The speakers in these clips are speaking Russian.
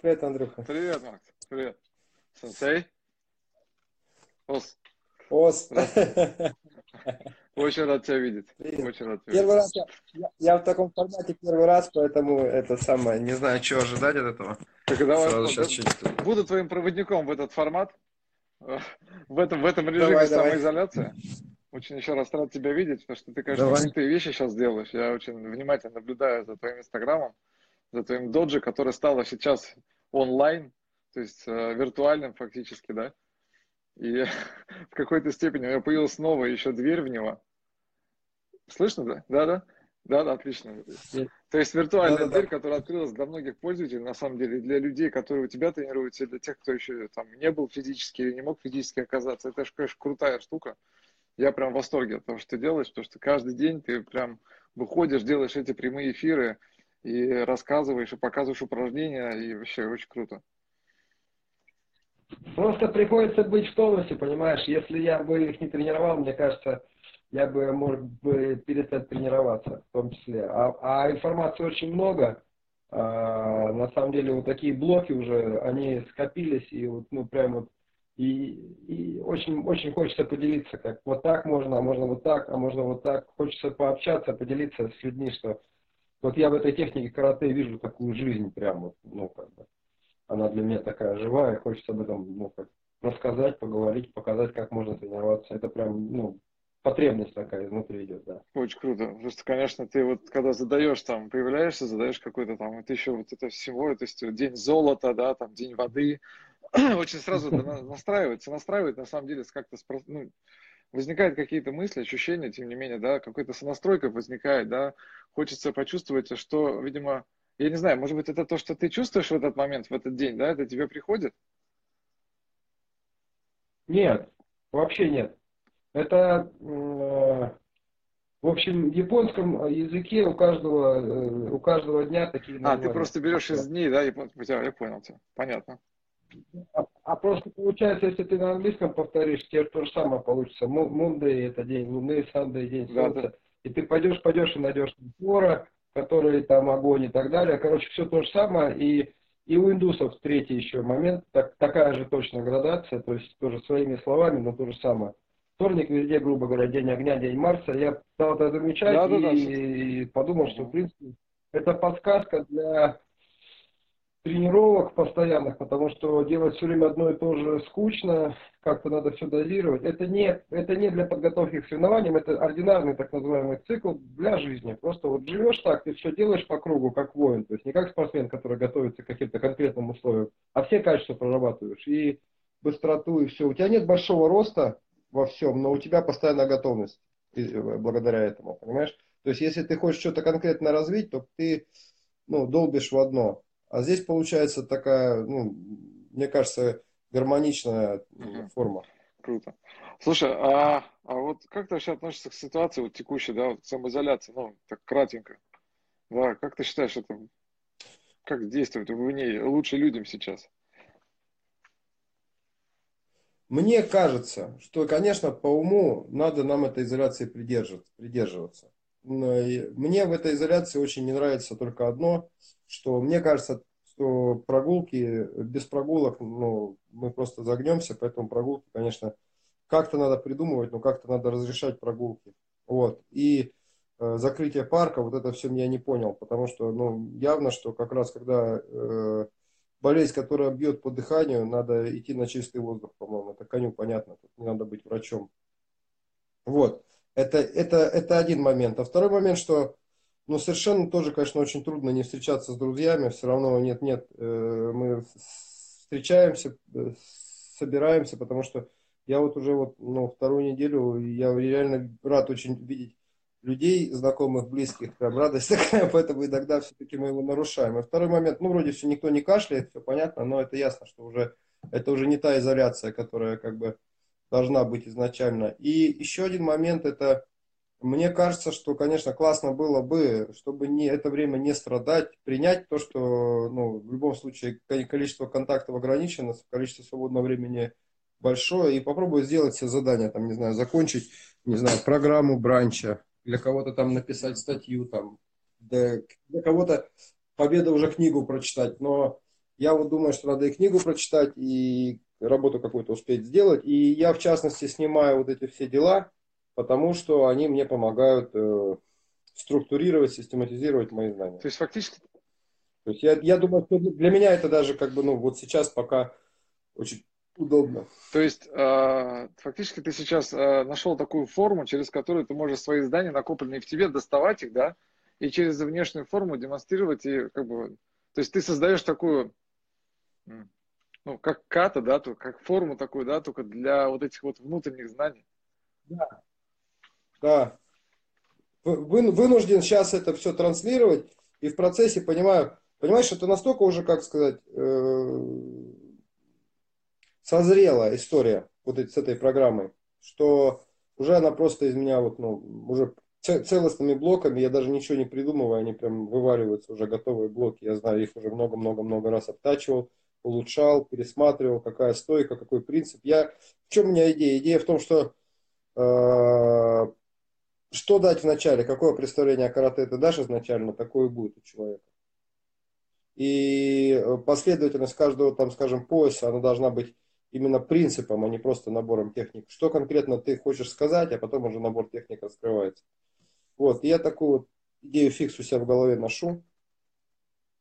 Привет, Андрюха. Привет, Макс. Привет. Сенсей? Ос. Ос. Очень рад тебя видеть. Привет. Очень рад тебя Первый видеть. раз я, я, я в таком формате первый раз, поэтому это самое, не знаю, чего ожидать от этого. Так, давай, Сразу сейчас чуть- буду твоим проводником в этот формат, в этом, в этом режиме Давай, давай. самоизоляции. Очень еще раз рад тебя видеть, потому что ты, конечно, Давай. крутые вещи сейчас делаешь. Я очень внимательно наблюдаю за твоим инстаграмом, твоим доджи, который стало сейчас онлайн, то есть э, виртуальным фактически, да. И в какой-то степени у меня появилась новая еще дверь в него. Слышно, да? Да, да? Да, да, отлично. То есть виртуальная Да-да-да. дверь, которая открылась для многих пользователей, на самом деле, для людей, которые у тебя тренируются, и для тех, кто еще там не был физически или не мог физически оказаться. Это же, конечно, крутая штука. Я прям в восторге от того, что ты делаешь, потому что каждый день ты прям выходишь, делаешь эти прямые эфиры и рассказываешь, и показываешь упражнения, и вообще очень круто. Просто приходится быть в тонусе, понимаешь? Если я бы их не тренировал, мне кажется, я бы, может бы, перестать тренироваться в том числе. А, а информации очень много. А, на самом деле вот такие блоки уже, они скопились и вот, ну, прям вот и, и очень, очень хочется поделиться, как вот так можно, а можно вот так, а можно вот так. Хочется пообщаться, поделиться с людьми, что вот я в этой технике карате вижу такую жизнь прям вот, ну, как бы она для меня такая живая, хочется об этом ну, как, рассказать, поговорить, показать, как можно тренироваться. Это прям, ну, потребность такая изнутри идет, да. Очень круто. Что, конечно, ты вот когда задаешь там, появляешься, задаешь какой-то там, вот еще вот это всего, то есть день золота, да, там день воды, очень сразу это на- настраивается, настраивает на самом деле как-то, ну, возникают какие-то мысли, ощущения, тем не менее, да, какая-то сонастройка возникает, да, хочется почувствовать, что, видимо, я не знаю, может быть, это то, что ты чувствуешь в этот момент, в этот день, да, это тебе приходит? Нет, вообще нет. Это, э, в общем, в японском языке у каждого, э, у каждого дня такие А, ты просто берешь из дней, да, я, я понял тебя, понятно. А, просто получается, если ты на английском повторишь, тебе то же самое получится. Мунday это день луны, Сандей день Да, солнца. да. И ты пойдешь, пойдешь и найдешь Тора, который там огонь и так далее. Короче, все то же самое. И, и у индусов третий еще момент, так, такая же точно градация, то есть тоже своими словами, но то же самое. Вторник везде, грубо говоря, день огня, день Марса. Я стал это замечать Да, да, да. и, подумал, что, в принципе, это подсказка для тренировок постоянных, потому что делать все время одно и то же скучно, как-то надо все дозировать. Это не, это не для подготовки к соревнованиям, это ординарный так называемый цикл для жизни. Просто вот живешь так, ты все делаешь по кругу, как воин, то есть не как спортсмен, который готовится к каким-то конкретным условиям, а все качества прорабатываешь. И быстроту, и все. У тебя нет большого роста во всем, но у тебя постоянная готовность э, благодаря этому, понимаешь? То есть если ты хочешь что-то конкретно развить, то ты ну, долбишь в одно. А здесь получается такая, ну, мне кажется, гармоничная Мгм. форма. Круто. Слушай, а, а вот как ты вообще относишься к ситуации вот текущей, да, вот самоизоляции, ну, так кратенько, да, как ты считаешь, это, как действует в ней лучше людям сейчас? Мне кажется, что, конечно, по уму надо нам этой изоляции придерживаться. И Мне в этой изоляции очень не нравится только одно, что мне кажется, что прогулки, без прогулок, ну, мы просто загнемся, поэтому прогулки, конечно, как-то надо придумывать, но как-то надо разрешать прогулки. Вот. И э, закрытие парка, вот это все я не понял, потому что, ну, явно, что как раз когда э, болезнь, которая бьет по дыханию, надо идти на чистый воздух, по-моему. Это коню понятно, тут не надо быть врачом. Вот. Это, это, это один момент. А второй момент, что ну, совершенно тоже, конечно, очень трудно не встречаться с друзьями. Все равно нет-нет, э, мы встречаемся, э, собираемся, потому что я вот уже вот, ну, вторую неделю, я реально рад очень видеть людей, знакомых, близких, прям радость такая, поэтому иногда все-таки мы его нарушаем. И второй момент, ну, вроде все никто не кашляет, все понятно, но это ясно, что уже это уже не та изоляция, которая как бы должна быть изначально. И еще один момент, это мне кажется, что, конечно, классно было бы, чтобы не, это время не страдать, принять то, что ну, в любом случае количество контактов ограничено, количество свободного времени большое, и попробовать сделать все задания, там, не знаю, закончить, не знаю, программу бранча, для кого-то там написать статью, там, для, для кого-то победа уже книгу прочитать, но я вот думаю, что надо и книгу прочитать, и работу какую-то успеть сделать. И я, в частности, снимаю вот эти все дела, потому что они мне помогают э, структурировать, систематизировать мои знания. То есть фактически... То есть я, я думаю, что для меня это даже как бы, ну, вот сейчас пока очень удобно. То есть э, фактически ты сейчас э, нашел такую форму, через которую ты можешь свои знания, накопленные в тебе, доставать их, да, и через внешнюю форму демонстрировать и как бы... То есть ты создаешь такую, ну, как ката, да, то, как форму такую, да, только для вот этих вот внутренних знаний. Да. Да. Вы, вынужден сейчас это все транслировать, и в процессе понимаю, понимаешь, это настолько уже, как сказать, э, созрела история вот с этой программой, что уже она просто из меня вот, ну, уже целостными блоками, я даже ничего не придумываю, они прям вываливаются уже готовые блоки, я знаю, их уже много-много-много раз обтачивал, улучшал, пересматривал, какая стойка, какой принцип. Я, в чем у меня идея? Идея в том, что э, что дать вначале, какое представление о карате ты дашь изначально, такое будет у человека. И последовательность каждого, там, скажем, пояса, она должна быть именно принципом, а не просто набором техник. Что конкретно ты хочешь сказать, а потом уже набор техник раскрывается. Вот, я такую вот идею фикс у себя в голове ношу.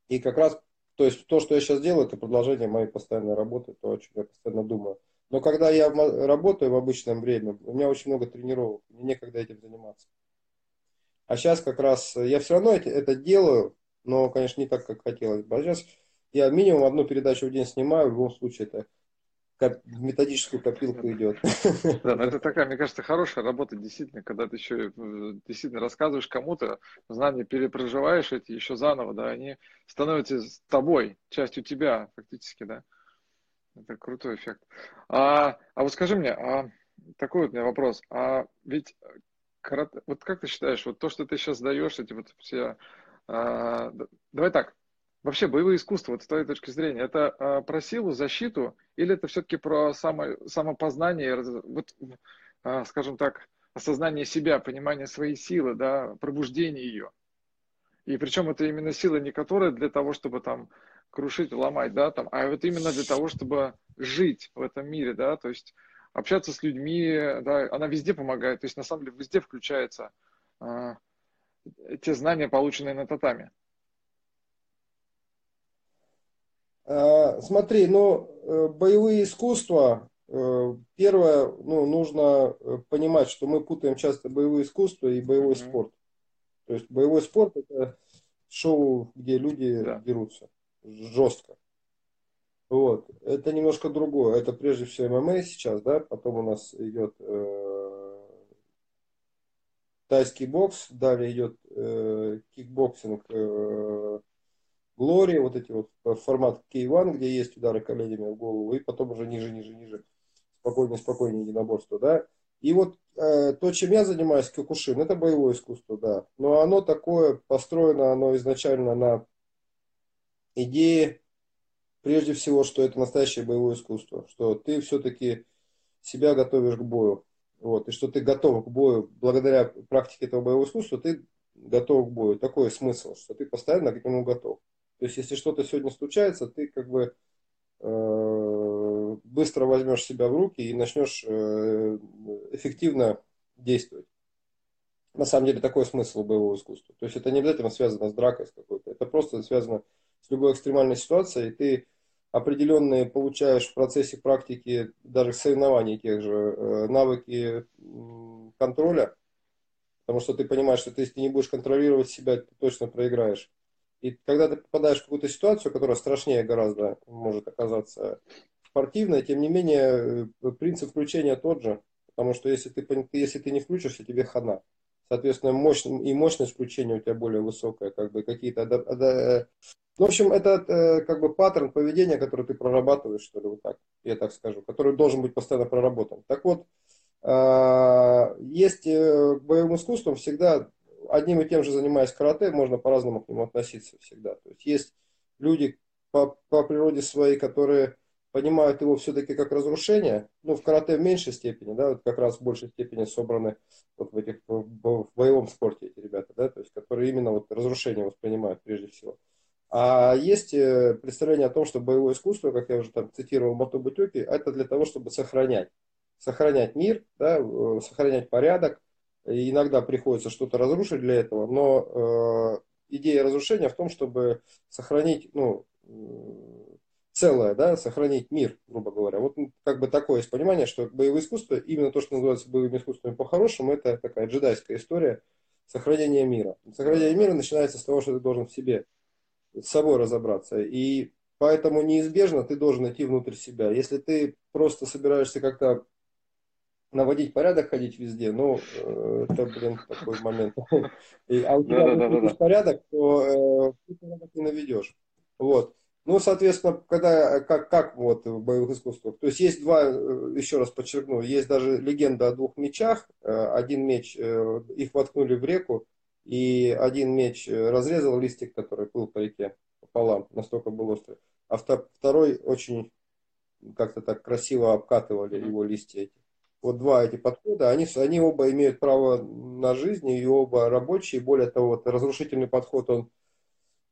И как раз, то есть то, что я сейчас делаю, это продолжение моей постоянной работы, то, о чем я постоянно думаю. Но когда я работаю в обычное время, у меня очень много тренировок, мне некогда этим заниматься. А сейчас как раз я все равно это делаю, но, конечно, не так, как хотелось бы. А сейчас я минимум одну передачу в день снимаю, в любом случае это в методическую копилку идет. Да, но это такая, мне кажется, хорошая работа, действительно, когда ты еще э, действительно рассказываешь кому-то, знания перепроживаешь эти еще заново, да, они становятся с тобой, частью тебя, фактически, да. Это крутой эффект. А, а вот скажи мне, а, такой вот у меня вопрос. А ведь карате, вот как ты считаешь, вот то, что ты сейчас даешь, эти вот все... А, давай так, вообще боевые искусства, вот с твоей точки зрения, это а, про силу, защиту, или это все-таки про само, самопознание, вот, а, скажем так, осознание себя, понимание своей силы, да, пробуждение ее? И причем это именно сила не которая для того, чтобы там крушить, ломать, да, там, а вот именно для того, чтобы жить в этом мире, да, то есть общаться с людьми, да, она везде помогает, то есть на самом деле везде включается э, те знания, полученные на татами. А, смотри, ну, э, боевые искусства, э, первое, ну, нужно э, понимать, что мы путаем часто боевые искусства и боевой mm-hmm. спорт. То есть боевой спорт это шоу, где люди да. дерутся жестко. Вот. Это немножко другое. Это прежде всего ММА сейчас, да, потом у нас идет э, тайский бокс, далее идет э, кикбоксинг, э, Glory, вот эти вот формат K1, где есть удары коленями в голову, и потом уже ниже, ниже, ниже, спокойнее, спокойнее единоборство, да. И вот э, то, чем я занимаюсь, киокушин, это боевое искусство, да. Но оно такое, построено оно изначально на идее, прежде всего, что это настоящее боевое искусство, что ты все-таки себя готовишь к бою. Вот, и что ты готов к бою, благодаря практике этого боевого искусства, ты готов к бою. Такой смысл, что ты постоянно к нему готов. То есть, если что-то сегодня случается, ты как бы э, быстро возьмешь себя в руки и начнешь э, эффективно действовать. На самом деле, такой смысл боевого искусства. То есть, это не обязательно связано с дракой с какой-то. Это просто связано с любой экстремальной ситуацией, ты определенные получаешь в процессе практики, даже соревнований тех же, э, навыки контроля, потому что ты понимаешь, что ты, если не будешь контролировать себя, ты точно проиграешь. И когда ты попадаешь в какую-то ситуацию, которая страшнее гораздо может оказаться спортивной, тем не менее э, принцип включения тот же, потому что если ты, если ты не включишься, тебе хана. Соответственно, мощь, и мощность включения у тебя более высокая, как бы какие-то ну, в общем, это э, как бы паттерн поведения, который ты прорабатываешь, что ли, вот так, я так скажу, который должен быть постоянно проработан. Так вот, э, есть э, к боевым искусствам всегда, одним и тем же занимаясь карате, можно по-разному к нему относиться всегда. То есть есть люди по, по природе своей, которые понимают его все-таки как разрушение, ну, в карате в меньшей степени, да, вот как раз в большей степени собраны вот в этих, в, в боевом спорте эти ребята, да, то есть, которые именно вот разрушение воспринимают прежде всего. А есть э, представление о том, что боевое искусство, как я уже там цитировал Мото Бутюки, это для того, чтобы сохранять. Сохранять мир, да, э, сохранять порядок. Иногда приходится что-то разрушить для этого, но э, идея разрушения в том, чтобы сохранить, ну, целое, да, сохранить мир, грубо говоря. Вот как бы такое есть понимание, что боевое искусство, именно то, что называется боевыми искусствами по-хорошему, это такая джедайская история сохранения мира. Сохранение мира начинается с того, что ты должен в себе, с собой разобраться. И поэтому неизбежно ты должен идти внутрь себя. Если ты просто собираешься как-то наводить порядок, ходить везде, ну, э, это, блин, такой момент. а у тебя да, да, да, порядок, то э, ты порядок не наведешь. Вот. Ну, соответственно, когда, как, как вот в боевых искусствах. То есть есть два, э, еще раз подчеркну, есть даже легенда о двух мечах. Один меч, их воткнули в реку, и один меч разрезал листик, который плыл по реке пополам, настолько был острый. А второй очень как-то так красиво обкатывали его листья эти вот два эти подхода, они, они оба имеют право на жизнь, и оба рабочие. Более того, вот разрушительный подход, он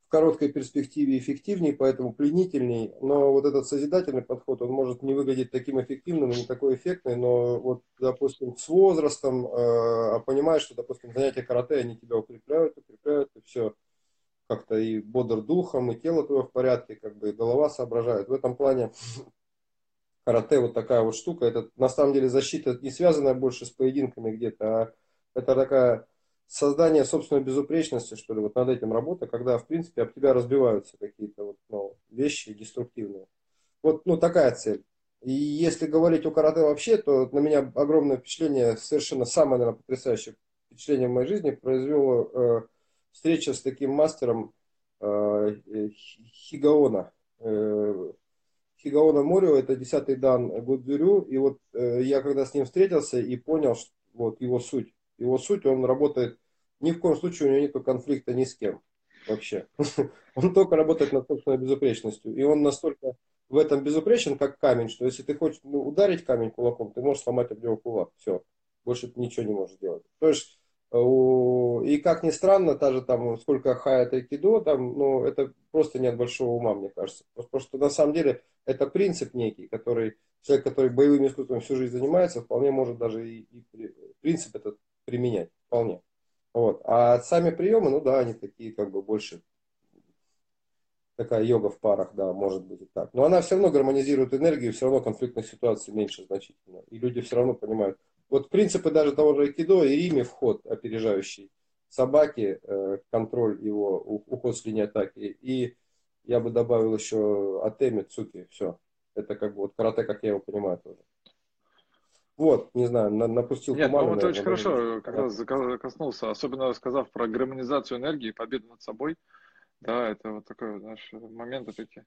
в короткой перспективе эффективнее, поэтому пленительней. Но вот этот созидательный подход, он может не выглядеть таким эффективным и не такой эффектный, но вот, допустим, с возрастом, э, а понимаешь, что, допустим, занятия карате, они тебя укрепляют, укрепляют, и все как-то и бодр духом, и тело твое в порядке, как бы и голова соображает. В этом плане карате вот такая вот штука. Это на самом деле защита не связанная больше с поединками где-то, а это такая создание собственной безупречности, что ли, вот над этим работа, когда, в принципе, об тебя разбиваются какие-то вот, ну, вещи деструктивные. Вот, ну, такая цель. И если говорить о карате вообще, то на меня огромное впечатление, совершенно самое, наверное, потрясающее впечатление в моей жизни произвела э, встреча с таким мастером э, Хигаона. Э, Хигаона Морио, это десятый дан Гудзюрю, и вот э, я когда с ним встретился и понял что, вот его суть. Его суть, он работает, ни в коем случае у него нет конфликта ни с кем вообще. Он только работает над собственной безупречностью. И он настолько в этом безупречен, как камень, что если ты хочешь ну, ударить камень кулаком, ты можешь сломать об него кулак. Все. Больше ты ничего не можешь делать. То есть и как ни странно, та же там, сколько хая айкидо, там, ну, это просто нет большого ума, мне кажется. Потому что на самом деле это принцип некий, который человек, который боевым искусством всю жизнь занимается, вполне может даже и, и принцип этот применять. Вполне. Вот. А сами приемы, ну да, они такие как бы больше такая йога в парах, да, может быть и так. Но она все равно гармонизирует энергию, все равно конфликтных ситуаций меньше значительно. И люди все равно понимают, вот принципы даже того же айкидо и Риме вход опережающий собаки, э, контроль его, уход с линии атаки. И я бы добавил еще Атеми, Цуки, все. Это как бы вот карате, как я его понимаю тоже. Вот, не знаю, напустил Нет, тумана. Нет, ну, очень хорошо как раз коснулся, особенно сказав про гармонизацию энергии, победу над собой. Да, это вот такой, знаешь, моменты такие.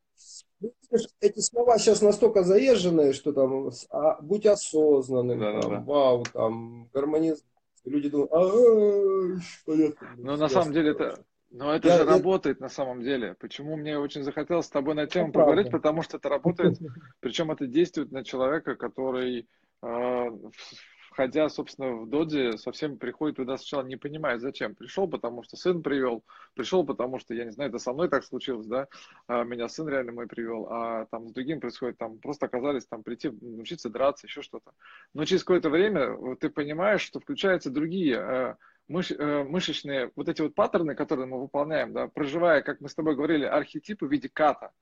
Эти слова сейчас настолько заезженные, что там а, будь осознанным, да, там, да, да. вау, там, гармонизм. Люди думают, ага, понятно. Ну, на самом деле, это, но это я, же я... работает на самом деле. Почему мне очень захотелось с тобой на тему это поговорить? Правда. Потому что это работает, причем это действует на человека, который э, входя, собственно, в Доди, совсем приходит туда сначала не понимая, зачем. Пришел, потому что сын привел, пришел, потому что, я не знаю, это со мной так случилось, да, а меня сын реально мой привел, а там с другим происходит, там просто оказались там прийти, научиться драться, еще что-то. Но через какое-то время ты понимаешь, что включаются другие э, мыш, э, мышечные вот эти вот паттерны, которые мы выполняем, да, проживая, как мы с тобой говорили, архетипы в виде ката,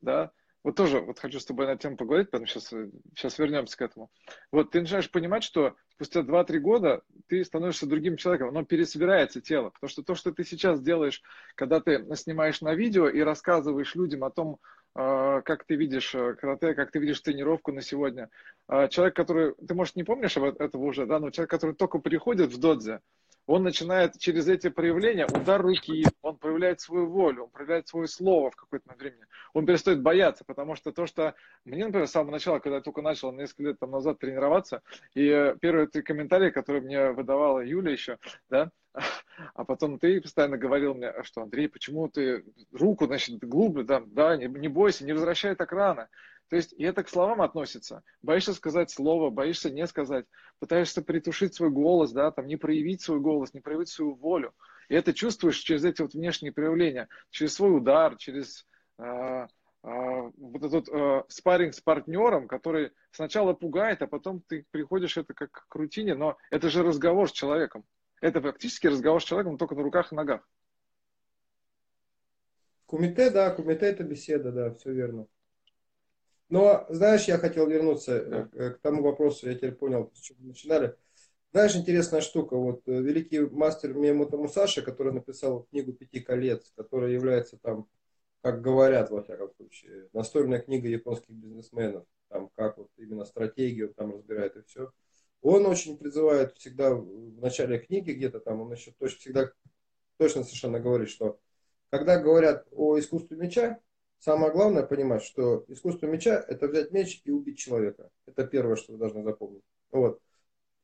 да, вот тоже вот хочу с тобой на тему поговорить, потому что сейчас, сейчас вернемся к этому. Вот ты начинаешь понимать, что спустя 2-3 года ты становишься другим человеком, оно пересобирается тело. Потому что то, что ты сейчас делаешь, когда ты снимаешь на видео и рассказываешь людям о том, а, как ты видишь э, карате, как ты видишь тренировку на сегодня. А, человек, который, ты, может, не помнишь этого уже, да, но человек, который только приходит в додзе, он начинает через эти проявления, удар руки, он проявляет свою волю, он проявляет свое слово в какой-то времени. Он перестает бояться, потому что то, что мне, например, с самого начала, когда я только начал несколько лет там, назад тренироваться, и э, первые три комментарии, которые мне выдавала Юля еще, да, а потом ты постоянно говорил мне, что Андрей, почему ты руку, значит, глубже, да, да, не, не бойся, не возвращай так рано. То есть и это к словам относится. Боишься сказать слово, боишься не сказать, пытаешься притушить свой голос, да, там, не проявить свой голос, не проявить свою волю. И это чувствуешь через эти вот внешние проявления, через свой удар, через э, э, вот этот э, спарринг с партнером, который сначала пугает, а потом ты приходишь это как к рутине, но это же разговор с человеком. Это фактически разговор с человеком только на руках и ногах. Кумите, да, кумите это беседа, да, все верно. Но, знаешь, я хотел вернуться. Э, к тому вопросу, я теперь понял, с чего мы начинали. Знаешь, интересная штука, вот э, великий мастер Миямото Мусаши, который написал книгу «Пяти колец», которая является там, как говорят, во всяком случае, настольная книга японских бизнесменов, там как вот именно стратегию там разбирает и все. Он очень призывает всегда в начале книги где-то там, он еще точно, всегда точно совершенно говорит, что когда говорят о искусстве меча, самое главное понимать, что искусство меча – это взять меч и убить человека. Это первое, что вы должны запомнить. Вот.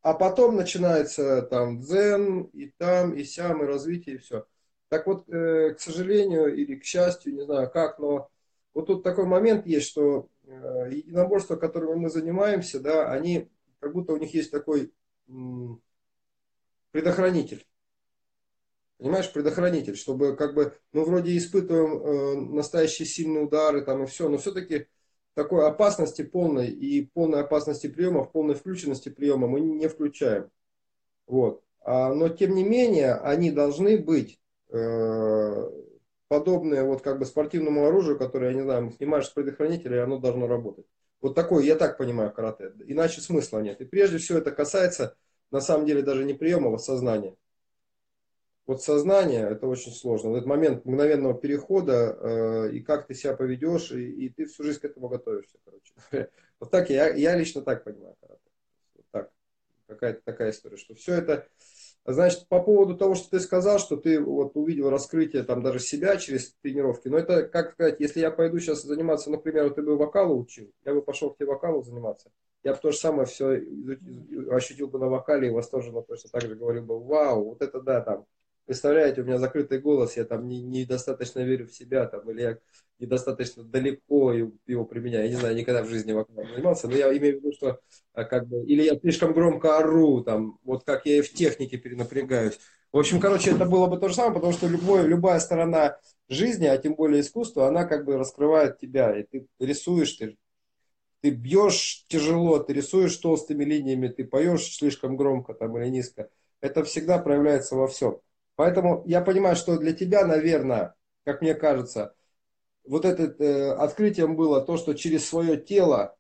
А потом начинается там дзен, и там, и сям, и развитие, и все. Так вот, э, к сожалению, или к счастью, не знаю как, но вот тут такой момент есть, что э, единоборства, которыми мы занимаемся, да, они, как будто у них есть такой предохранитель. Понимаешь, предохранитель, чтобы как бы, ну, вроде испытываем э, настоящие сильные удары там и все, но все-таки такой опасности полной и полной опасности приема, полной включенности приема мы не включаем. Вот. А, но тем не менее, они должны быть э, подобные вот как бы спортивному оружию, которое, я не знаю, снимаешь с предохранителя, и оно должно работать. Вот такое, я так понимаю, карате. Иначе смысла нет. И прежде всего это касается, на самом деле, даже не приема, а сознания вот сознание, это очень сложно. Вот этот момент мгновенного перехода, э, и как ты себя поведешь, и, и ты всю жизнь к этому готовишься, короче. Вот так я, я лично так понимаю карате. Вот так. Какая-то такая история, что все это... Значит, по поводу того, что ты сказал, что ты вот увидел раскрытие там даже себя через тренировки, но это, как сказать, если я пойду сейчас заниматься, например, вот ты бы вокалу учил, я бы пошел к тебе вокалу заниматься, я бы то же самое все ощутил бы на вокале и восторженно точно так же говорил бы, вау, вот это да, там, представляете, у меня закрытый голос, я там недостаточно не верю в себя, там, или я недостаточно далеко его применяю. Я не знаю, никогда в жизни вокалом занимался, но я имею в виду, что а, как бы, или я слишком громко ору, там, вот как я и в технике перенапрягаюсь. В общем, короче, это было бы то же самое, потому что любой, любая сторона жизни, а тем более искусства, она как бы раскрывает тебя, и ты рисуешь, ты, ты бьешь тяжело, ты рисуешь толстыми линиями, ты поешь слишком громко там или низко. Это всегда проявляется во всем. Поэтому я понимаю, что для тебя, наверное, как мне кажется, вот это э, открытием было то, что через свое тело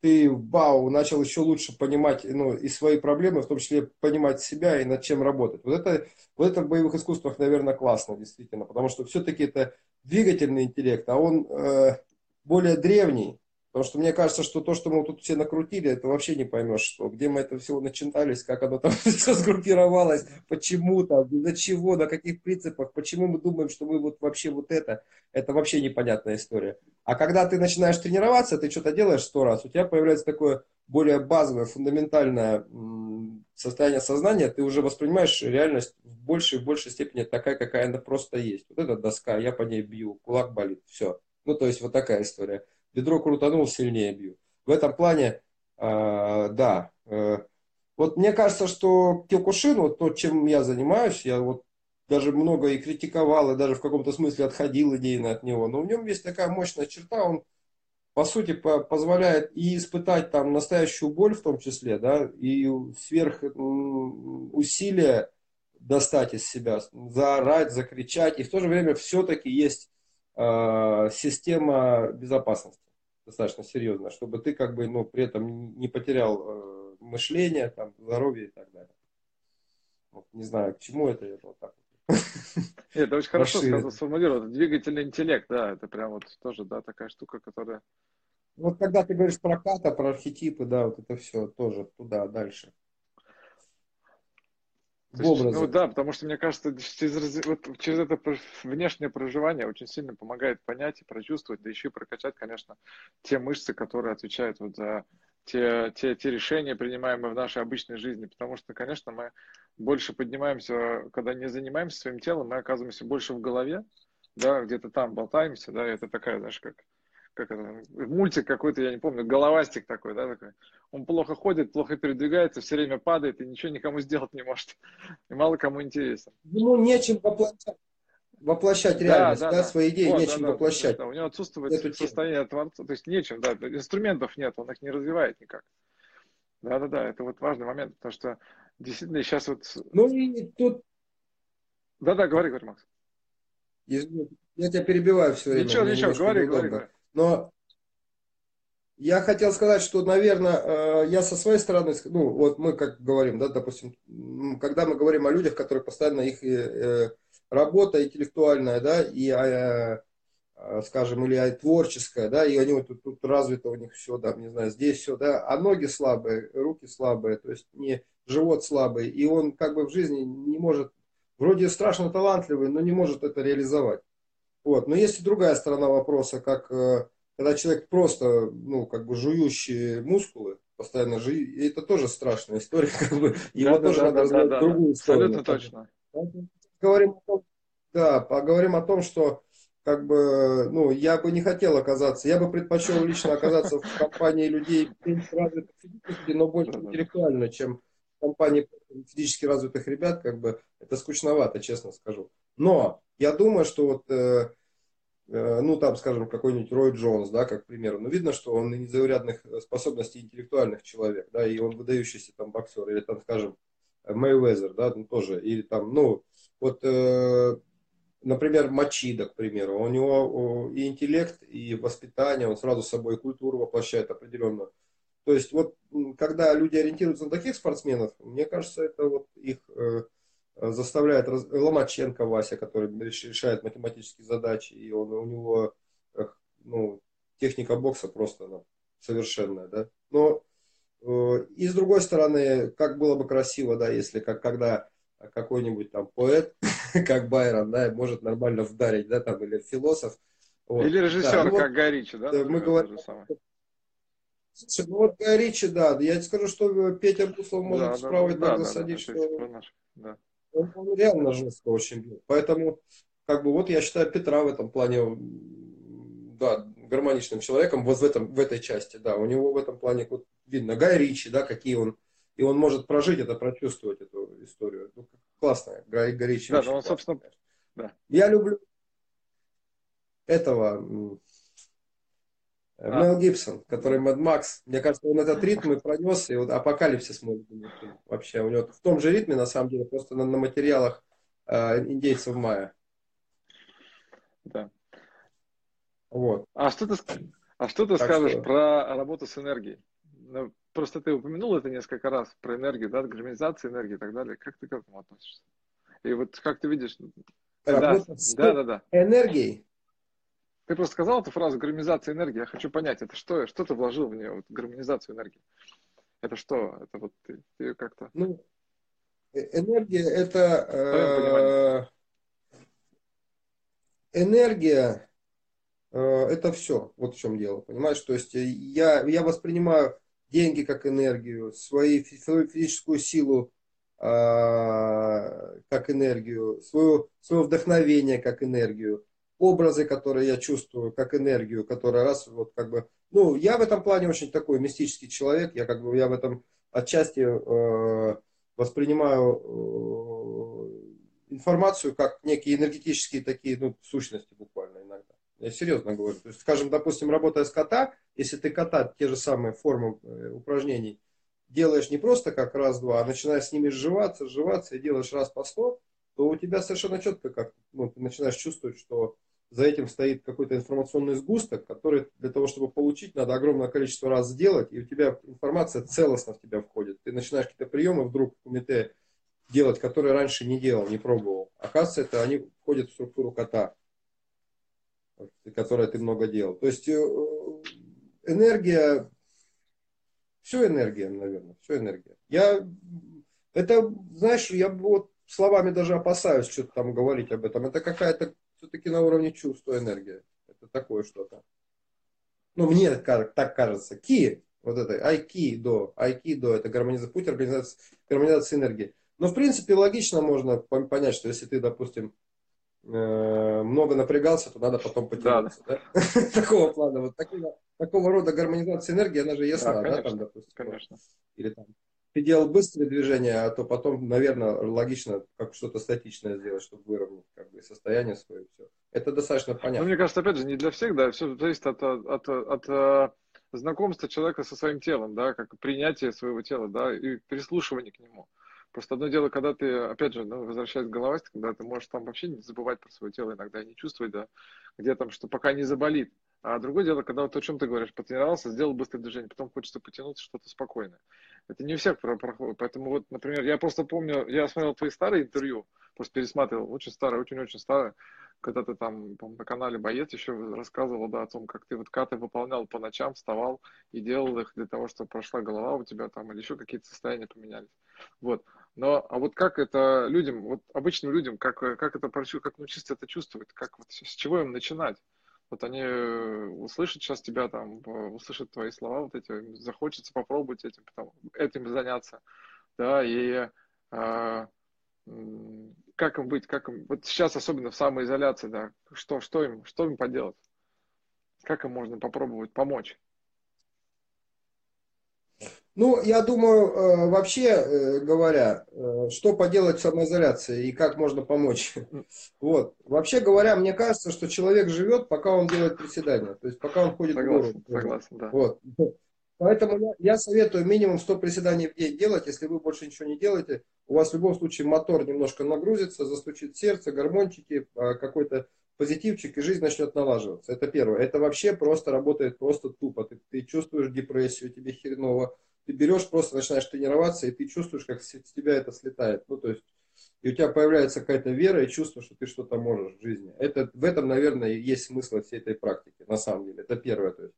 ты, вау, начал еще лучше понимать ну, и свои проблемы, в том числе понимать себя и над чем работать. Вот это, вот это в боевых искусствах, наверное, классно, действительно, потому что все-таки это двигательный интеллект, а он э, более древний, Потому что мне кажется, что то, что мы тут все накрутили, это вообще не поймешь, что, где мы это все начинались, как оно там все сгруппировалось, почему там, для чего, на каких принципах, почему мы думаем, что мы вот вообще вот это, это вообще непонятная история. А когда ты начинаешь тренироваться, ты что-то делаешь сто раз, у тебя появляется такое более базовое, фундаментальное состояние сознания, ты уже воспринимаешь реальность в большей и большей степени такая, какая она просто есть. Вот эта доска, я по ней бью, кулак болит, все. Ну, то есть вот такая история бедро крутанул, сильнее бью. В этом плане, э, да. Э, вот мне кажется, что Киокушин, вот то, чем я занимаюсь, я вот даже много и критиковал, и даже в каком-то смысле отходил идейно от него, но в нем есть такая мощная черта, он по сути по позволяет и испытать там настоящую боль в том числе, да, и сверх усилия достать из себя, заорать, закричать, и в то же время все-таки есть система безопасности достаточно серьезно, чтобы ты как бы, ну, при этом не потерял э, мышление, там, здоровье и так далее. Вот, не знаю, к чему это, это вот так вот. Это очень хорошо сформулировано. Двигательный интеллект, да, это прям вот тоже, да, такая штука, которая... Вот когда ты говоришь про ката, про архетипы, да, вот это все тоже туда, дальше в образе. Ну да, потому что мне кажется, через, вот, через это внешнее проживание очень сильно помогает понять и прочувствовать, да еще и прокачать, конечно, те мышцы, которые отвечают вот за те, те, те решения, принимаемые в нашей обычной жизни. Потому что, конечно, мы больше поднимаемся, когда не занимаемся своим телом, мы оказываемся больше в голове, да, где-то там болтаемся, да, это такая, знаешь, как как это, мультик какой-то, я не помню, головастик такой, да, такой. Он плохо ходит, плохо передвигается, все время падает и ничего никому сделать не может. И мало кому интересно. Ему нечем воплощать, воплощать реальность, да, да, да, свои идеи вот, нечем да, воплощать. Да, да, у него отсутствует Эту состояние творца, то есть нечем, да, инструментов нет, он их не развивает никак. Да-да-да, это вот важный момент, потому что действительно сейчас вот... Ну и тут... Да-да, говори, говори, Макс. Я тебя перебиваю все время. Ничего, ничего, говори, говори, говори. Но я хотел сказать, что, наверное, э, я со своей стороны, ну, вот мы как говорим, да, допустим, когда мы говорим о людях, которые постоянно их э, э, работа интеллектуальная, да, и, скажем, или творческая, да, и они вот тут, тут развито у них все, да, не знаю, здесь все, да, а ноги слабые, руки слабые, то есть не живот слабый, и он как бы в жизни не может, вроде страшно талантливый, но не может это реализовать. Вот. Но есть и другая сторона вопроса, как э, когда человек просто, ну, как бы жующий мускулы, постоянно жует, и это тоже страшная история, как бы, его да, тоже да, надо да, разбирать да, другую да. сторону. Абсолютно точно. Говорим о том, да, поговорим о том, что как бы, ну, я бы не хотел оказаться, я бы предпочел лично оказаться в компании людей развитых физически, но больше интеллектуально, чем в компании физически развитых ребят, как бы, это скучновато, честно скажу. Но я думаю, что вот, э, э, ну там, скажем, какой-нибудь Рой Джонс, да, как пример, ну видно, что он из заурядных способностей интеллектуальных человек, да, и он выдающийся там боксер, или там, скажем, Мэйвезер, да, ну тоже, или там, ну, вот, э, например, Мачида, к примеру, у него и интеллект, и воспитание, он сразу с собой культуру воплощает определенную. То есть вот, когда люди ориентируются на таких спортсменов, мне кажется, это вот их э, Э, заставляет раз... Ломаченко Вася, который решает математические задачи, и он, у него ну, техника бокса просто ну, совершенная, да. Но э, и с другой стороны, как было бы красиво, да, если как когда какой-нибудь там поэт, как Байрон, да, может нормально вдарить, да, там, или философ. Вот. Или режиссер, да, ну, как вот, Горичи, да? Мы говорим, Слушай, ну вот Горичи, да, я тебе скажу, что Петя Буслов может да, с правой да, так да, засадить, да, что... Да он, он реально жестко очень бил. Поэтому, как бы, вот я считаю Петра в этом плане, да, гармоничным человеком, вот в, этом, в этой части, да, у него в этом плане вот видно, Гай Ричи, да, какие он, и он может прожить это, прочувствовать эту историю. Ну, классно, Гай, Гай Ричи. Да, ну, он, собственно, да. Я люблю этого а. Мел Гибсон, который Мэд Макс. Мне кажется, он этот ритм и пронес, и вот апокалипсис может быть вообще. У него в том же ритме, на самом деле, просто на, на материалах э, индейцев Майя. Да. Вот. А что ты, а что ты скажешь что... про работу с энергией? Ну, просто ты упомянул это несколько раз, про энергию, да, гармонизацию энергии и так далее. Как ты к этому относишься? И вот как ты видишь... Работа да, с да, да, да. энергией? Ты просто сказал эту фразу гармонизация энергии. Я хочу понять, это что? Что ты вложил в нее, вот, гармонизацию энергии? Это что? Это вот ты, ты как-то... Ну, э, энергия это... Э, энергия э, это все. Вот в чем дело. Понимаешь? То есть э, я, я воспринимаю деньги как энергию, свою физическую силу э, как энергию, свое, свое вдохновение как энергию образы, которые я чувствую, как энергию, которая раз вот как бы, ну, я в этом плане очень такой мистический человек, я как бы, я в этом отчасти э, воспринимаю э, информацию как некие энергетические такие, ну, сущности буквально иногда. Я серьезно говорю. То есть, скажем, допустим, работая с кота, если ты кота, те же самые формы э, упражнений, делаешь не просто как раз-два, а начинаешь с ними сживаться, сживаться и делаешь раз по сто, то у тебя совершенно четко как ну, ты начинаешь чувствовать, что за этим стоит какой-то информационный сгусток, который для того, чтобы получить, надо огромное количество раз сделать, и у тебя информация целостно в тебя входит. Ты начинаешь какие-то приемы вдруг в кумите делать, которые раньше не делал, не пробовал. Оказывается, это они входят в структуру кота, которой ты много делал. То есть э, энергия, все энергия, наверное, все энергия. Я, это, знаешь, я вот словами даже опасаюсь что-то там говорить об этом. Это какая-то все-таки на уровне чувства энергия. Это такое что-то. Ну, мне так кажется. Ки, вот это, айкидо, айкидо, это гармонизация, путь организации, гармонизации энергии. Но, в принципе, логично можно понять, что если ты, допустим, э, много напрягался, то надо потом потянуться. Да. Да? Такого плана. Вот такого, такого рода гармонизация энергии, она же ясна, да, да, там, допустим. Конечно. Или там ты делал быстрые движения, а то потом, наверное, логично как что-то статичное сделать, чтобы выровнять как бы, состояние свое. Все. Это достаточно понятно. Ну, мне кажется, опять же, не для всех, да, все зависит от, от, от, от э, знакомства человека со своим телом, да, как принятие своего тела, да, и прислушивание к нему. Просто одно дело, когда ты, опять же, ну, возвращаясь к головастике, когда ты можешь там вообще не забывать про свое тело иногда и не чувствовать, да, где там, что пока не заболит. А другое дело, когда вот о чем ты говоришь, потренировался, сделал быстрое движение, потом хочется потянуться что-то спокойное. Это не у всех проходит. Поэтому вот, например, я просто помню, я смотрел твои старые интервью, просто пересматривал, очень старые, очень-очень старые, когда ты там, на канале Боец еще рассказывал, да, о том, как ты вот каты выполнял по ночам, вставал и делал их для того, чтобы прошла голова у тебя там, или еще какие-то состояния поменялись. Вот. Но, а вот как это людям, вот обычным людям, как, как это, как научиться это чувствовать, как вот с чего им начинать? Вот они э, услышат сейчас тебя там, услышат твои слова вот эти, захочется попробовать этим, потом, этим заняться, да, и а, как им быть, как им, вот сейчас особенно в самоизоляции, да, что, что им, что им поделать, как им можно попробовать помочь? Ну, я думаю, э, вообще э, говоря, э, что поделать в самоизоляции и как можно помочь. Вот. Вообще говоря, мне кажется, что человек живет, пока он делает приседания. То есть пока он ходит согласен, в гору. Согласен, да. Вот. Поэтому я, я советую минимум 100 приседаний в день делать. Если вы больше ничего не делаете, у вас в любом случае мотор немножко нагрузится, застучит сердце, гормончики, а, какой-то позитивчик, и жизнь начнет налаживаться. Это первое. Это вообще просто работает просто тупо. Ты, ты чувствуешь депрессию, тебе хреново, ты берешь, просто начинаешь тренироваться, и ты чувствуешь, как с тебя это слетает. Ну, то есть, и у тебя появляется какая-то вера и чувство, что ты что-то можешь в жизни. Это, в этом, наверное, есть смысл всей этой практики, на самом деле. Это первое. То есть.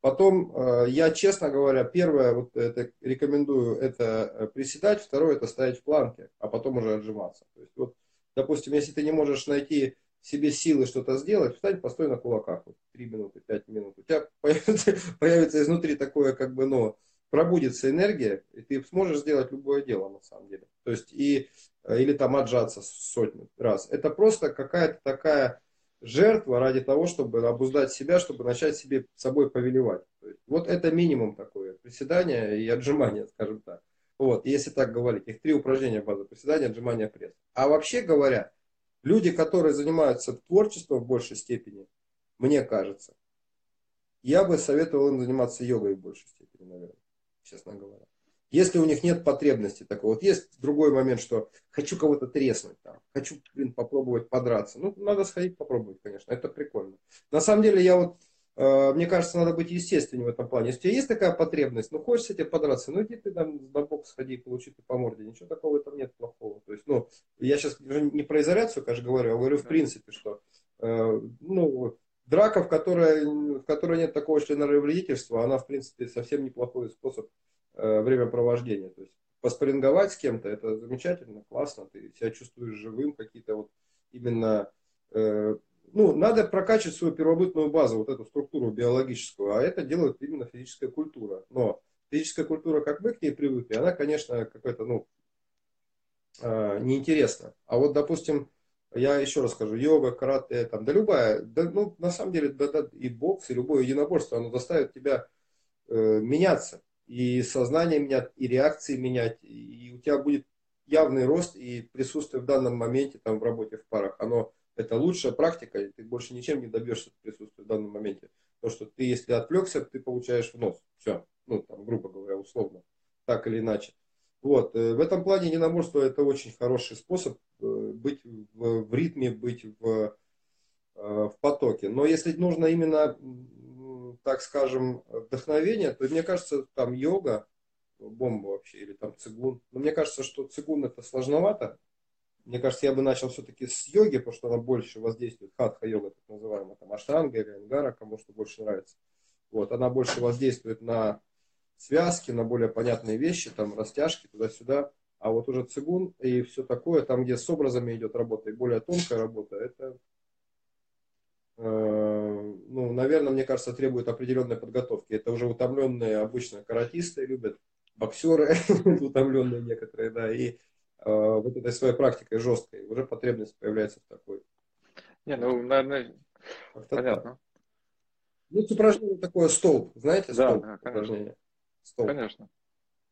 Потом, э, я, честно говоря, первое, вот это рекомендую, это э, приседать, второе, это стоять в планке, а потом уже отжиматься. То есть, вот, допустим, если ты не можешь найти себе силы что-то сделать, встань, постой на кулаках, вот, 3 минуты, 5 минут. У тебя появится, появится изнутри такое, как бы, ну, пробудится энергия, и ты сможешь сделать любое дело на самом деле. То есть и э, или там отжаться сотню раз. Это просто какая-то такая жертва ради того, чтобы обуздать себя, чтобы начать себе собой повелевать. есть, вот это минимум такое. Приседание и отжимание, скажем так. Вот, если так говорить. Их три упражнения базы. Приседания, отжимания, пресс. А вообще говоря, люди, которые занимаются творчеством в большей степени, мне кажется, я бы советовал им заниматься йогой в большей степени, наверное честно говоря. Если у них нет потребности такой. Вот есть другой момент, что хочу кого-то треснуть, там, хочу, блин, попробовать подраться. Ну, надо сходить попробовать, конечно, это прикольно. На самом деле, я вот, э, мне кажется, надо быть естественным в этом плане. Если у тебя есть такая потребность, ну, хочешь тебе подраться, ну, иди ты там на бок сходи, получи ты по морде. Ничего такого этом нет плохого. То есть, ну, я сейчас не про изоляцию, конечно, говорю, а говорю в принципе, что, э, ну, Драка, в которой, в которой нет такого членовредительства, она, в принципе, совсем неплохой способ э, времяпровождения. То есть поспоринговать с кем-то, это замечательно, классно, ты себя чувствуешь живым, какие-то вот именно... Э, ну, надо прокачивать свою первобытную базу, вот эту структуру биологическую, а это делает именно физическая культура. Но физическая культура, как мы к ней привыкли, она, конечно, какая-то, ну, э, неинтересна. А вот, допустим, я еще раз скажу, йога, карате, там, да любая, да, ну, на самом деле, да, да, и бокс, и любое единоборство, оно заставит тебя э, меняться, и сознание менять, и реакции менять, и у тебя будет явный рост и присутствие в данном моменте там в работе в парах, оно это лучшая практика, и ты больше ничем не добьешься присутствия в данном моменте. То, что ты, если отвлекся, ты получаешь в нос. Все. Ну, там, грубо говоря, условно. Так или иначе. Вот. Э, в этом плане единоборство это очень хороший способ э, быть в, в ритме, быть в, э, в потоке. Но если нужно именно, так скажем, вдохновение, то мне кажется, там йога, бомба вообще, или там цигун. Но мне кажется, что цигун это сложновато. Мне кажется, я бы начал все-таки с йоги, потому что она больше воздействует. Хатха-йога, так называемая, там аштанга или ангара, кому что больше нравится. Вот, она больше воздействует на связки, на более понятные вещи, там растяжки туда-сюда. А вот уже цигун и все такое, там, где с образами идет работа и более тонкая работа, это, э, ну, наверное, мне кажется, требует определенной подготовки. Это уже утомленные обычно каратисты любят, боксеры утомленные некоторые, да, и э, вот этой своей практикой жесткой уже потребность появляется в такой. Не, ну, наверное, понятно. Так. Ну, упражнение такое столб, знаете, да, столб да, конечно. упражнение. Столб. Конечно.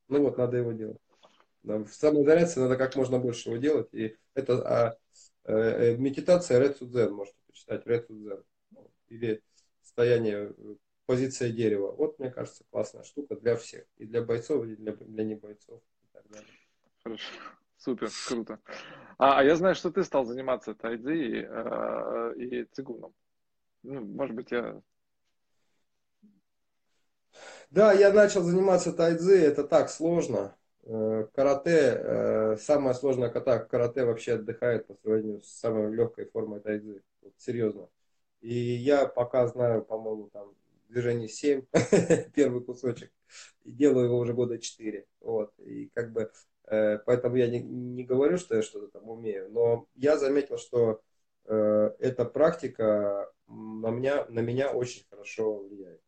Ну вот, надо его делать. В самоизоляции надо как можно больше его делать. И это а, э, э медитация Red Zen, можете почитать Red Zen. Или состояние, э, позиция дерева. Вот, мне кажется, классная штука для всех. И для бойцов, и для, для небойцов. И так далее. Хорошо. Супер, круто. А, а я знаю, что ты стал заниматься тайцзи и, э, и цигуном. Ну, может быть, я да, я начал заниматься тайцзи, это так сложно. Э, карате, э, самая сложная ката, карате вообще отдыхает по сравнению с самой легкой формой тайцзи. Вот, серьезно. И я пока знаю, по-моему, там движение 7, первый кусочек, и делаю его уже года 4. Вот. И как бы, э, поэтому я не, не говорю, что я что-то там умею, но я заметил, что эта практика на меня, на меня очень хорошо влияет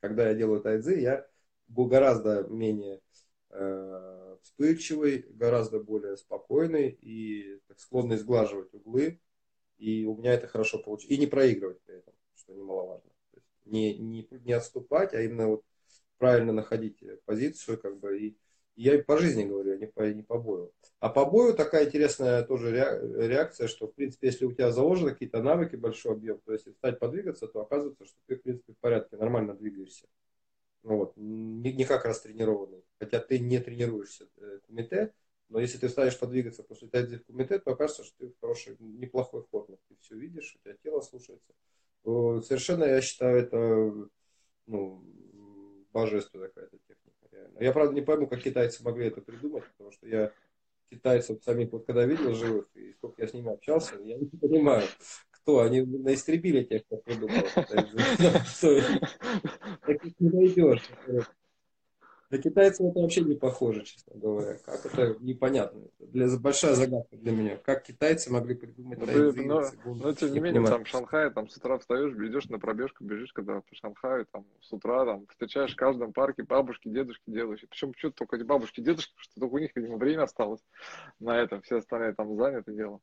когда я делаю тайцзи, я был гораздо менее э, вспыльчивый, гораздо более спокойный и склонный сглаживать углы. И у меня это хорошо получилось. И не проигрывать при этом, что немаловажно. Не, не, не отступать, а именно вот правильно находить позицию, как бы, и я по жизни говорю, не по, не по бою. А по бою такая интересная тоже реакция, что, в принципе, если у тебя заложены какие-то навыки, большой объем, то есть стать подвигаться, то оказывается, что ты, в принципе, в порядке, нормально двигаешься. Ну, вот, не, не как раз тренированный. Хотя ты не тренируешься э, кумите, но если ты станешь подвигаться после тайдзи в кумите, то окажется, что ты в хорошей, неплохой форме. Ты все видишь, у тебя тело слушается. Совершенно, я считаю, это ну, божественная какая-то я, правда, не пойму, как китайцы могли это придумать, потому что я китайцев самих, вот когда видел живых, и сколько я с ними общался, я не понимаю, кто. Они наистребили тех, кто придумал. Таких не найдешь. Для китайцев это вообще не похоже, честно говоря. Как это непонятно. Для, большая загадка для меня. Как китайцы могли придумать ну, тайцзи, но, но тем не менее, там в Шанхае, там с утра встаешь, идешь на пробежку, бежишь, когда по Шанхаю, там с утра там встречаешь в каждом парке бабушки, дедушки, дедушки. Причем что только эти бабушки, дедушки, что только у них, видимо, время осталось на это. Все остальные там заняты делом.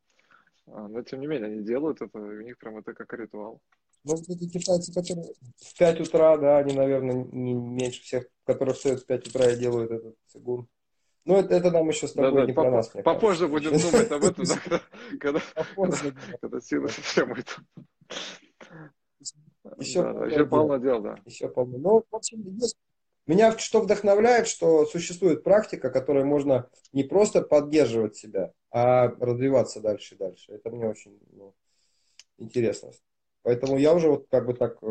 А, но тем не менее, они делают это, у них прям это как ритуал. Может быть, эти китайцы, которые в 5 утра, да, они, наверное, не меньше всех, которые встают в 5 утра и делают этот цигун. Ну, это, это нам еще с тобой да, да, не поп- про нас. Попозже будем думать об этом, когда, когда, силы съемают. Еще, да, еще полно дел, да. Еще полно. Ну, в общем, есть. Меня что вдохновляет, что существует практика, которой можно не просто поддерживать себя, а развиваться дальше и дальше. Это мне очень ну, интересно. Поэтому я уже вот как бы так э,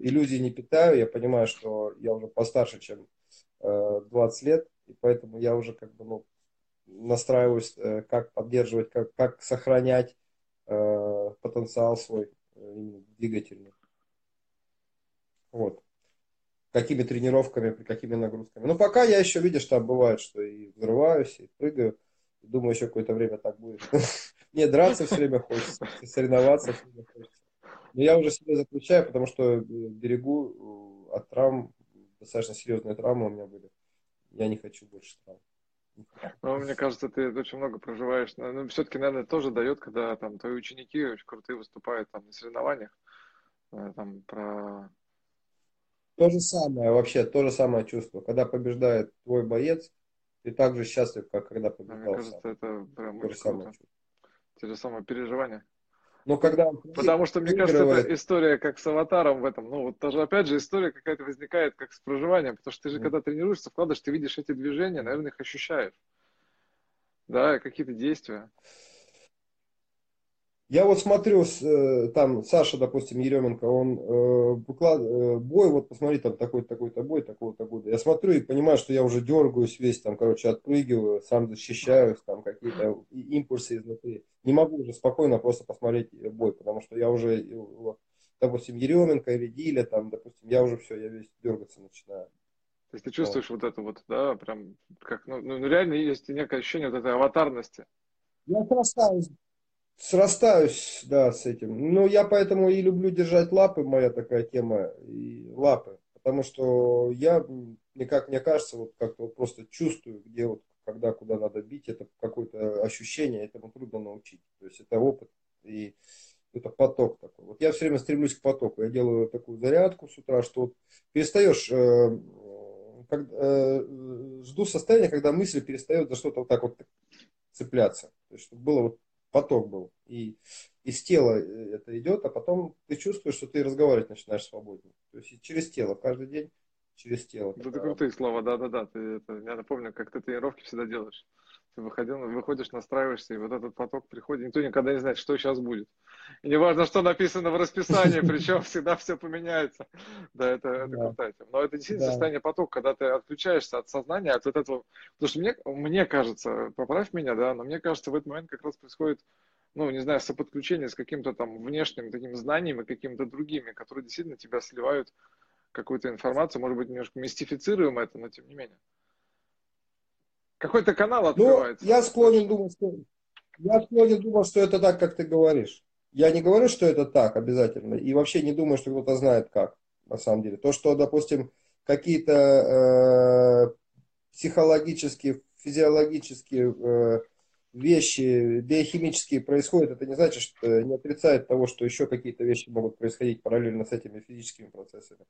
иллюзий не питаю. Я понимаю, что я уже постарше, чем э, 20 лет. И поэтому я уже как бы ну, настраиваюсь, э, как поддерживать, как, как сохранять э, потенциал свой э, двигательный. Вот. Какими тренировками, при какими нагрузками. Но пока я еще, видишь, там бывает, что и взрываюсь, и прыгаю. Думаю, еще какое-то время так будет. Мне драться все время хочется, соревноваться все время хочется. Но я уже себя заключаю, потому что берегу э, от травм, достаточно серьезные травмы у меня были. Я не хочу больше травм. Ну, мне кажется, ты очень много проживаешь. Ну, все-таки, наверное, тоже дает, когда там твои ученики очень крутые выступают там на соревнованиях. Э, там про... То же самое, вообще, то же самое чувство. Когда побеждает твой боец, ты так же счастлив, как когда побеждал Мне кажется, сам. это прям то очень круто. Те же самые переживания. Но когда Потому что, мне кажется, это история как с аватаром в этом. Ну, вот тоже, опять же, история какая-то возникает как с проживанием. Потому что ты же, когда тренируешься, вкладываешь, ты видишь эти движения, наверное, их ощущаешь. Да, какие-то действия. Я вот смотрю, э, там Саша, допустим, Еременко, он э, выклад... Э, бой, вот посмотри, там такой-то, такой-то бой, такого-то года. Я смотрю и понимаю, что я уже дергаюсь весь, там, короче, отпрыгиваю, сам защищаюсь, там какие-то импульсы изнутри. Не могу уже спокойно просто посмотреть бой, потому что я уже, вот, допустим, Еременко или Диля, там, допустим, я уже все, я весь дергаться начинаю. То есть ты чувствуешь вот, вот это вот, да, прям, как, ну, ну реально есть некое ощущение вот этой аватарности. Я красавец Срастаюсь, да, с этим. Ну, я поэтому и люблю держать лапы, моя такая тема, и лапы. Потому что я, как мне кажется, вот как-то вот просто чувствую, где вот, когда, куда надо бить, это какое-то ощущение, этому трудно научить. То есть это опыт. И это поток такой. Вот я все время стремлюсь к потоку. Я делаю такую зарядку с утра, что вот перестаешь, э, как, э, жду состояния, когда мысли перестают за что-то вот так вот цепляться. То есть, чтобы было вот поток был. И из тела э, это идет, а потом ты чувствуешь, что ты разговаривать начинаешь свободнее. То есть через тело каждый день через тело. Это крутые слова, да-да-да. Ты я напомню, как ты тренировки всегда делаешь. Ты выходил, выходишь, настраиваешься, и вот этот поток приходит. Никто никогда не знает, что сейчас будет. И не важно, что написано в расписании, причем всегда все поменяется. Да, это, это да. крутая тема. Но это действительно да. состояние потока, когда ты отключаешься от сознания, от вот этого. Потому что мне, мне кажется, поправь меня, да, но мне кажется, в этот момент как раз происходит ну, не знаю, соподключение с каким-то там внешним таким знанием и какими-то другими, которые действительно тебя сливают какую-то информацию, может быть, немножко мистифицируем это, но тем не менее. Какой-то канал ну, открывается. Ну, я склонен думать, что я склонен думать, что это так, как ты говоришь. Я не говорю, что это так обязательно, и вообще не думаю, что кто-то знает как, на самом деле. То, что, допустим, какие-то э, психологические, физиологические э, вещи биохимические происходят, это не значит, что не отрицает того, что еще какие-то вещи могут происходить параллельно с этими физическими процессами.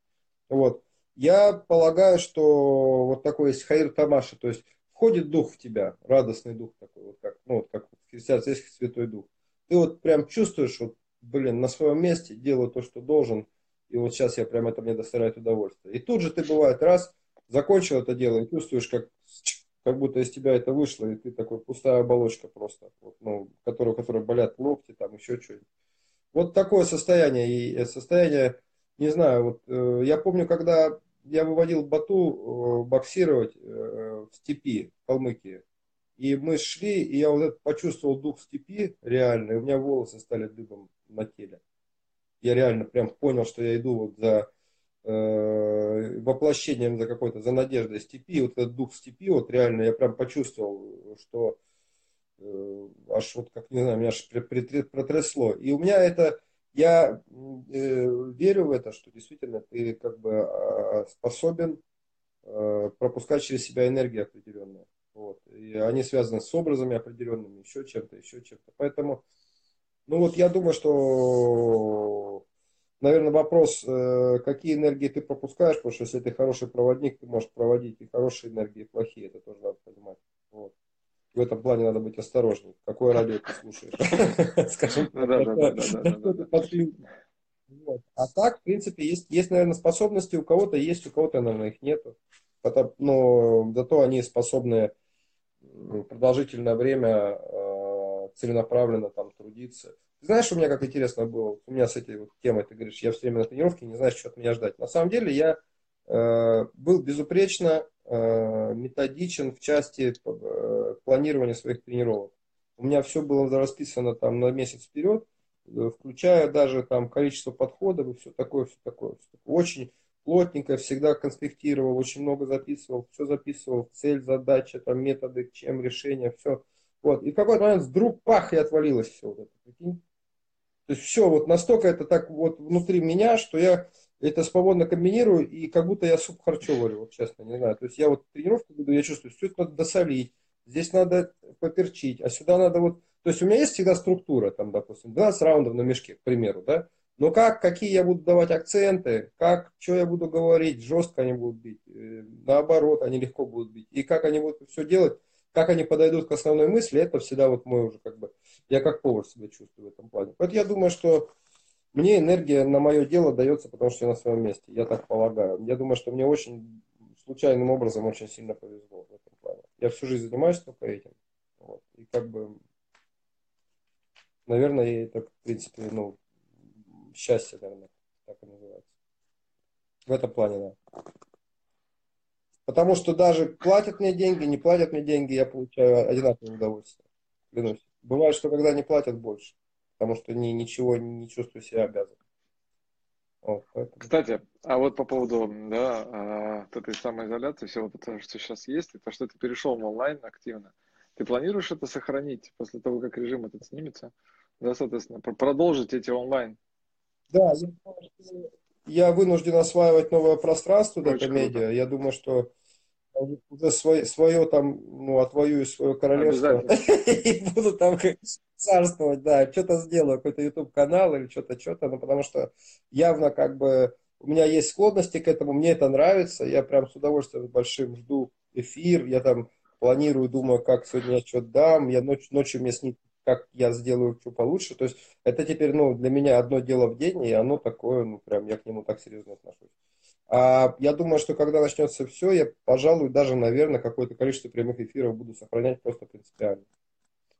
Вот. Я полагаю, что вот такой есть хайр тамаша, то есть входит дух в тебя, радостный дух такой, вот как, ну, вот как в христианстве святой дух. Ты вот прям чувствуешь, вот, блин, на своем месте делаю то, что должен, и вот сейчас я прям это мне доставляет удовольствие. И тут же ты бывает раз, закончил это дело и чувствуешь, как как будто из тебя это вышло, и ты такой пустая оболочка просто, вот, ну, которую, которой болят локти, там еще что-нибудь. Вот такое состояние, и э, состояние, не знаю, вот э, я помню, когда я выводил Бату э, боксировать э, в степи, в Калмыкии, и мы шли, и я вот почувствовал дух степи реально, и у меня волосы стали дыбом на теле. Я реально прям понял, что я иду вот за э, воплощением за какой-то, за надеждой степи, вот этот дух степи, вот реально я прям почувствовал, что э, аж вот как, не знаю, меня аж протрясло. И у меня это, я э, верю в это, что действительно ты как бы э, способен э, пропускать через себя энергию определенную. Вот. И они связаны с образами определенными, еще чем-то, еще чем-то. Поэтому, ну вот я думаю, что наверное, вопрос, э, какие энергии ты пропускаешь, потому что если ты хороший проводник, ты можешь проводить и хорошие энергии, и плохие, это тоже надо понимать. Вот. В этом плане надо быть осторожным. Какое радио ты слушаешь? Скажем А так, в принципе, есть, есть, наверное, способности у кого-то есть, у кого-то, наверное, их нету. Но зато они способны продолжительное время э, целенаправленно там трудиться. Знаешь, у меня как интересно было, у меня с этой вот темой, ты говоришь, я все время на тренировке, не знаешь, что от меня ждать. На самом деле я э, был безупречно методичен в части э, планирования своих тренировок. У меня все было расписано там на месяц вперед, э, включая даже там количество подходов и все такое, все такое. Все такое. Очень плотненько всегда конспектировал, очень много записывал, все записывал, цель, задача, там методы, чем решение, все. Вот. И в какой-то момент вдруг пах и отвалилось все вот это. То есть все, вот настолько это так вот внутри меня, что я это свободно комбинирую, и как будто я суп харчо варю, вот честно, не знаю. То есть я вот тренировку веду, я чувствую, все это надо досолить, здесь надо поперчить, а сюда надо вот... То есть у меня есть всегда структура, там, допустим, 12 раундов на мешке, к примеру, да? Но как, какие я буду давать акценты, как, что я буду говорить, жестко они будут бить, э, наоборот, они легко будут бить, и как они будут все делать, как они подойдут к основной мысли, это всегда вот мой уже как бы, я как повар себя чувствую в этом плане. Поэтому я думаю, что мне энергия на мое дело дается, потому что я на своем месте, я так полагаю. Я думаю, что мне очень случайным образом очень сильно повезло в этом плане. Я всю жизнь занимаюсь только этим. Вот. И как бы, наверное, это, в принципе, ну, счастье, наверное, так и называется. В этом плане, да. Потому что даже платят мне деньги, не платят мне деньги, я получаю одинаковое удовольствие. Клянусь. Бывает, что когда не платят больше, потому что ни, ничего не чувствую себя обязан. Вот, Кстати, а вот по поводу да, а, этой самоизоляции, всего того, что сейчас есть, и то, что ты перешел в онлайн активно, ты планируешь это сохранить после того, как режим этот снимется? Да, соответственно, продолжить эти онлайн? Да, я, я вынужден осваивать новое пространство, Очень медиа. Я думаю, что уже свое, свое там, ну, отвоюю свое королевство и буду там царствовать, да, что-то сделаю, какой-то YouTube канал или что-то, что-то, ну, потому что явно как бы у меня есть склонности к этому, мне это нравится, я прям с удовольствием большим жду эфир, я там планирую, думаю, как сегодня я что-то дам, я ночь, ночью мне снится, как я сделаю что получше, то есть это теперь, ну, для меня одно дело в день, и оно такое, ну, прям я к нему так серьезно отношусь. А я думаю, что когда начнется все, я, пожалуй, даже, наверное, какое-то количество прямых эфиров буду сохранять просто принципиально.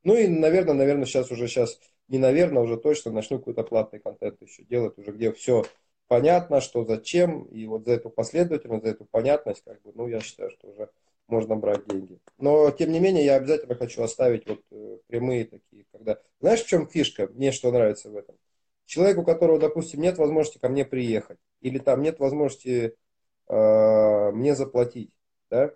Ну и, наверное, наверное, сейчас уже сейчас, не наверное, уже точно начну какой-то платный контент еще делать, уже где все понятно, что зачем, и вот за эту последовательность, за эту понятность, как бы, ну, я считаю, что уже можно брать деньги. Но, тем не менее, я обязательно хочу оставить вот э, прямые такие, когда... Знаешь, в чем фишка? Мне что нравится в этом? Человек, у которого, допустим, нет возможности ко мне приехать, или там нет возможности э, мне заплатить, да,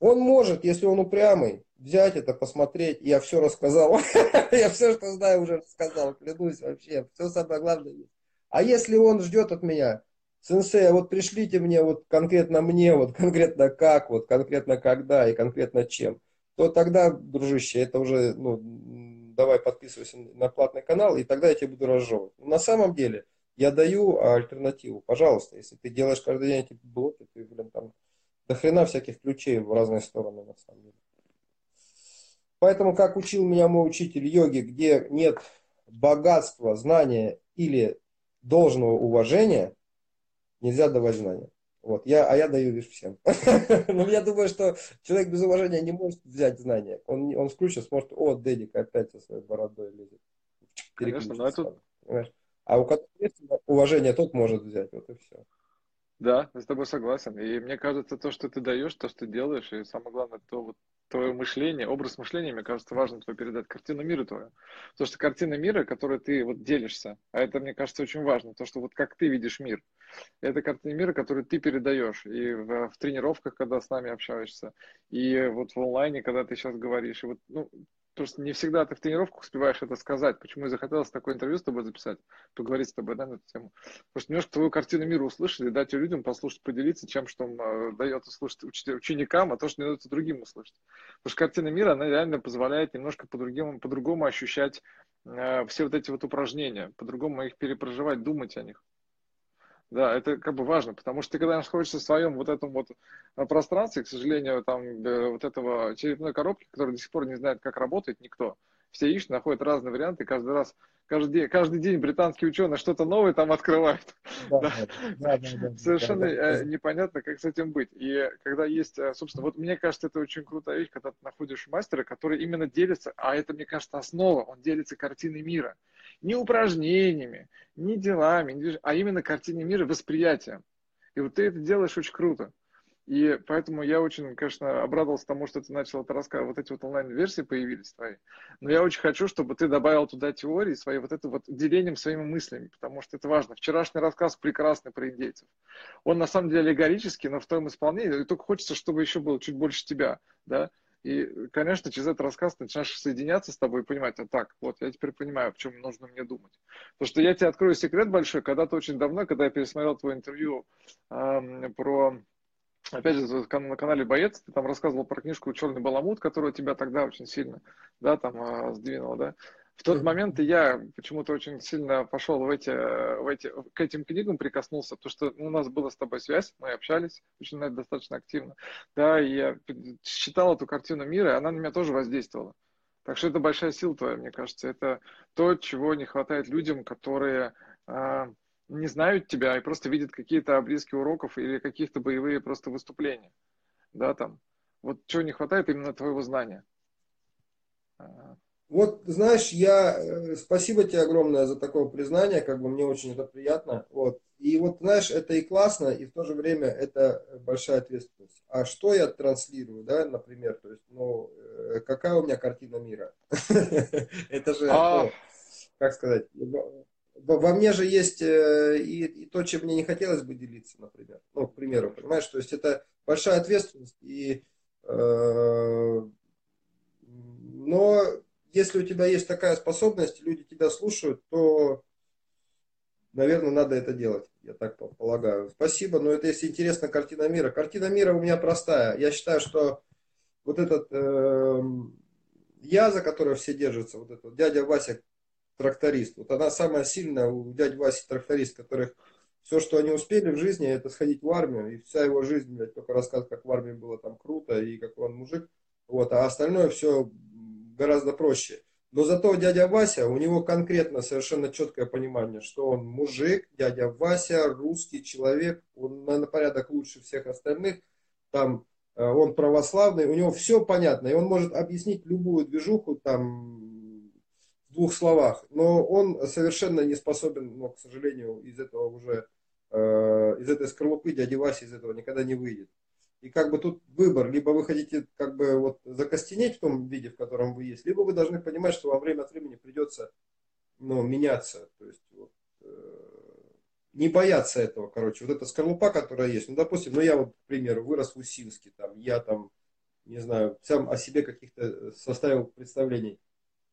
он может, если он упрямый, взять это, посмотреть. Я все рассказал. Я все, что знаю, уже рассказал. Клянусь вообще. Все самое главное. А если он ждет от меня, сенсей, а вот пришлите мне вот конкретно мне, вот конкретно как, вот конкретно когда и конкретно чем, то тогда, дружище, это уже, ну, давай подписывайся на платный канал, и тогда я тебе буду разжевывать. На самом деле, я даю альтернативу. Пожалуйста, если ты делаешь каждый день эти блоки, ты, блин, там, до хрена всяких ключей в разные стороны, на самом деле. Поэтому, как учил меня мой учитель йоги, где нет богатства, знания или должного уважения, нельзя давать знания. Вот, я, а я даю лишь всем. Но я думаю, что человек без уважения не может взять знания. Он, он включит, сможет, о, Дедик опять со своей бородой лезет. Конечно, но это... А у которого есть уважение, тот может взять, вот и все. Да, я с тобой согласен. И мне кажется, то, что ты даешь, то, что ты делаешь, и самое главное, то вот твое мышление, образ мышления, мне кажется, важно твой передать, картину мира твою. Потому что картина мира, которой ты вот делишься, а это, мне кажется, очень важно, то, что вот как ты видишь мир, это картина мира, которую ты передаешь. И в, в тренировках, когда с нами общаешься, и вот в онлайне, когда ты сейчас говоришь, и вот, ну, Просто не всегда ты в тренировках успеваешь это сказать. Почему и захотелось такое интервью с тобой записать, поговорить с тобой да, на эту тему. Потому что немножко твою картину мира услышать и дать людям послушать, поделиться чем, что э, дается слушать ученикам, а то, что не дается другим услышать. Потому что картина мира, она реально позволяет немножко по-другому, по-другому ощущать э, все вот эти вот упражнения, по-другому их перепроживать, думать о них. Да, это как бы важно, потому что ты когда находишься в своем вот этом вот э, пространстве, к сожалению, там э, вот этого черепной коробки, которая до сих пор не знает, как работает никто. Все ищут, находят разные варианты, каждый раз, каждый день, каждый день британские ученые что-то новое там открывают. Да, да. Да, да, Совершенно э, непонятно, как с этим быть. И когда есть, собственно, вот мне кажется, это очень крутая вещь, когда ты находишь мастера, который именно делится, а это, мне кажется, основа, он делится картиной мира не упражнениями, не делами, а именно картине мира, восприятием. И вот ты это делаешь очень круто. И поэтому я очень, конечно, обрадовался тому, что ты начал это рассказывать, вот эти вот онлайн-версии появились твои. Но я очень хочу, чтобы ты добавил туда теории свои, вот это вот делением своими мыслями, потому что это важно. Вчерашний рассказ прекрасный про индейцев. Он на самом деле аллегорический, но в твоем исполнении, и только хочется, чтобы еще было чуть больше тебя, да, и, конечно, через этот рассказ ты начинаешь соединяться с тобой и понимать, а так, вот, я теперь понимаю, в чем нужно мне думать. Потому что я тебе открою секрет большой, когда-то очень давно, когда я пересмотрел твое интервью э, про опять же, на канале Боец, ты там рассказывал про книжку «Черный баламут», которая тебя тогда очень сильно, да, там, а, сдвинула, да. В тот момент я почему-то очень сильно пошел в эти, в эти, к этим книгам прикоснулся, потому что у нас была с тобой связь, мы общались очень достаточно активно. Да, и я читал эту картину мира, и она на меня тоже воздействовала. Так что это большая сила твоя, мне кажется. Это то, чего не хватает людям, которые э, не знают тебя и просто видят какие-то обрезки уроков или каких-то боевые просто выступления. Да, там. Вот чего не хватает именно твоего знания. Вот, знаешь, я, э, спасибо тебе огромное за такое признание, как бы мне очень это приятно. Вот. И вот, знаешь, это и классно, и в то же время это большая ответственность. А что я транслирую, да, например, то есть, ну, э, какая у меня картина мира? Это же, а. ну, как сказать, во мне же есть э, и, то, чем мне не хотелось бы делиться, например. Ну, к примеру, понимаешь, то есть это большая ответственность. И, но если у тебя есть такая способность, люди тебя слушают, то наверное, надо это делать, я так полагаю. Спасибо, но это если интересно картина мира. Картина мира у меня простая. Я считаю, что вот этот э, я, за которого все держатся, вот этот дядя Вася тракторист, вот она самая сильная у дяди Васи тракторист, которых все, что они успели в жизни, это сходить в армию, и вся его жизнь, блядь, только рассказ, как в армии было там круто, и какой он мужик, вот, а остальное все гораздо проще. Но зато дядя Вася, у него конкретно совершенно четкое понимание, что он мужик, дядя Вася, русский человек, он на, порядок лучше всех остальных, там э, он православный, у него все понятно, и он может объяснить любую движуху там в двух словах, но он совершенно не способен, но, к сожалению, из этого уже, э, из этой скорлупы дяди Васи из этого никогда не выйдет. И как бы тут выбор, либо вы хотите как бы вот закостенеть в том виде, в котором вы есть, либо вы должны понимать, что во время от времени придется ну, меняться. То есть вот, э, не бояться этого, короче. Вот эта скорлупа, которая есть. Ну, допустим, ну я вот, к примеру, вырос в Усинске, там, я там, не знаю, сам о себе каких-то э, составил представлений.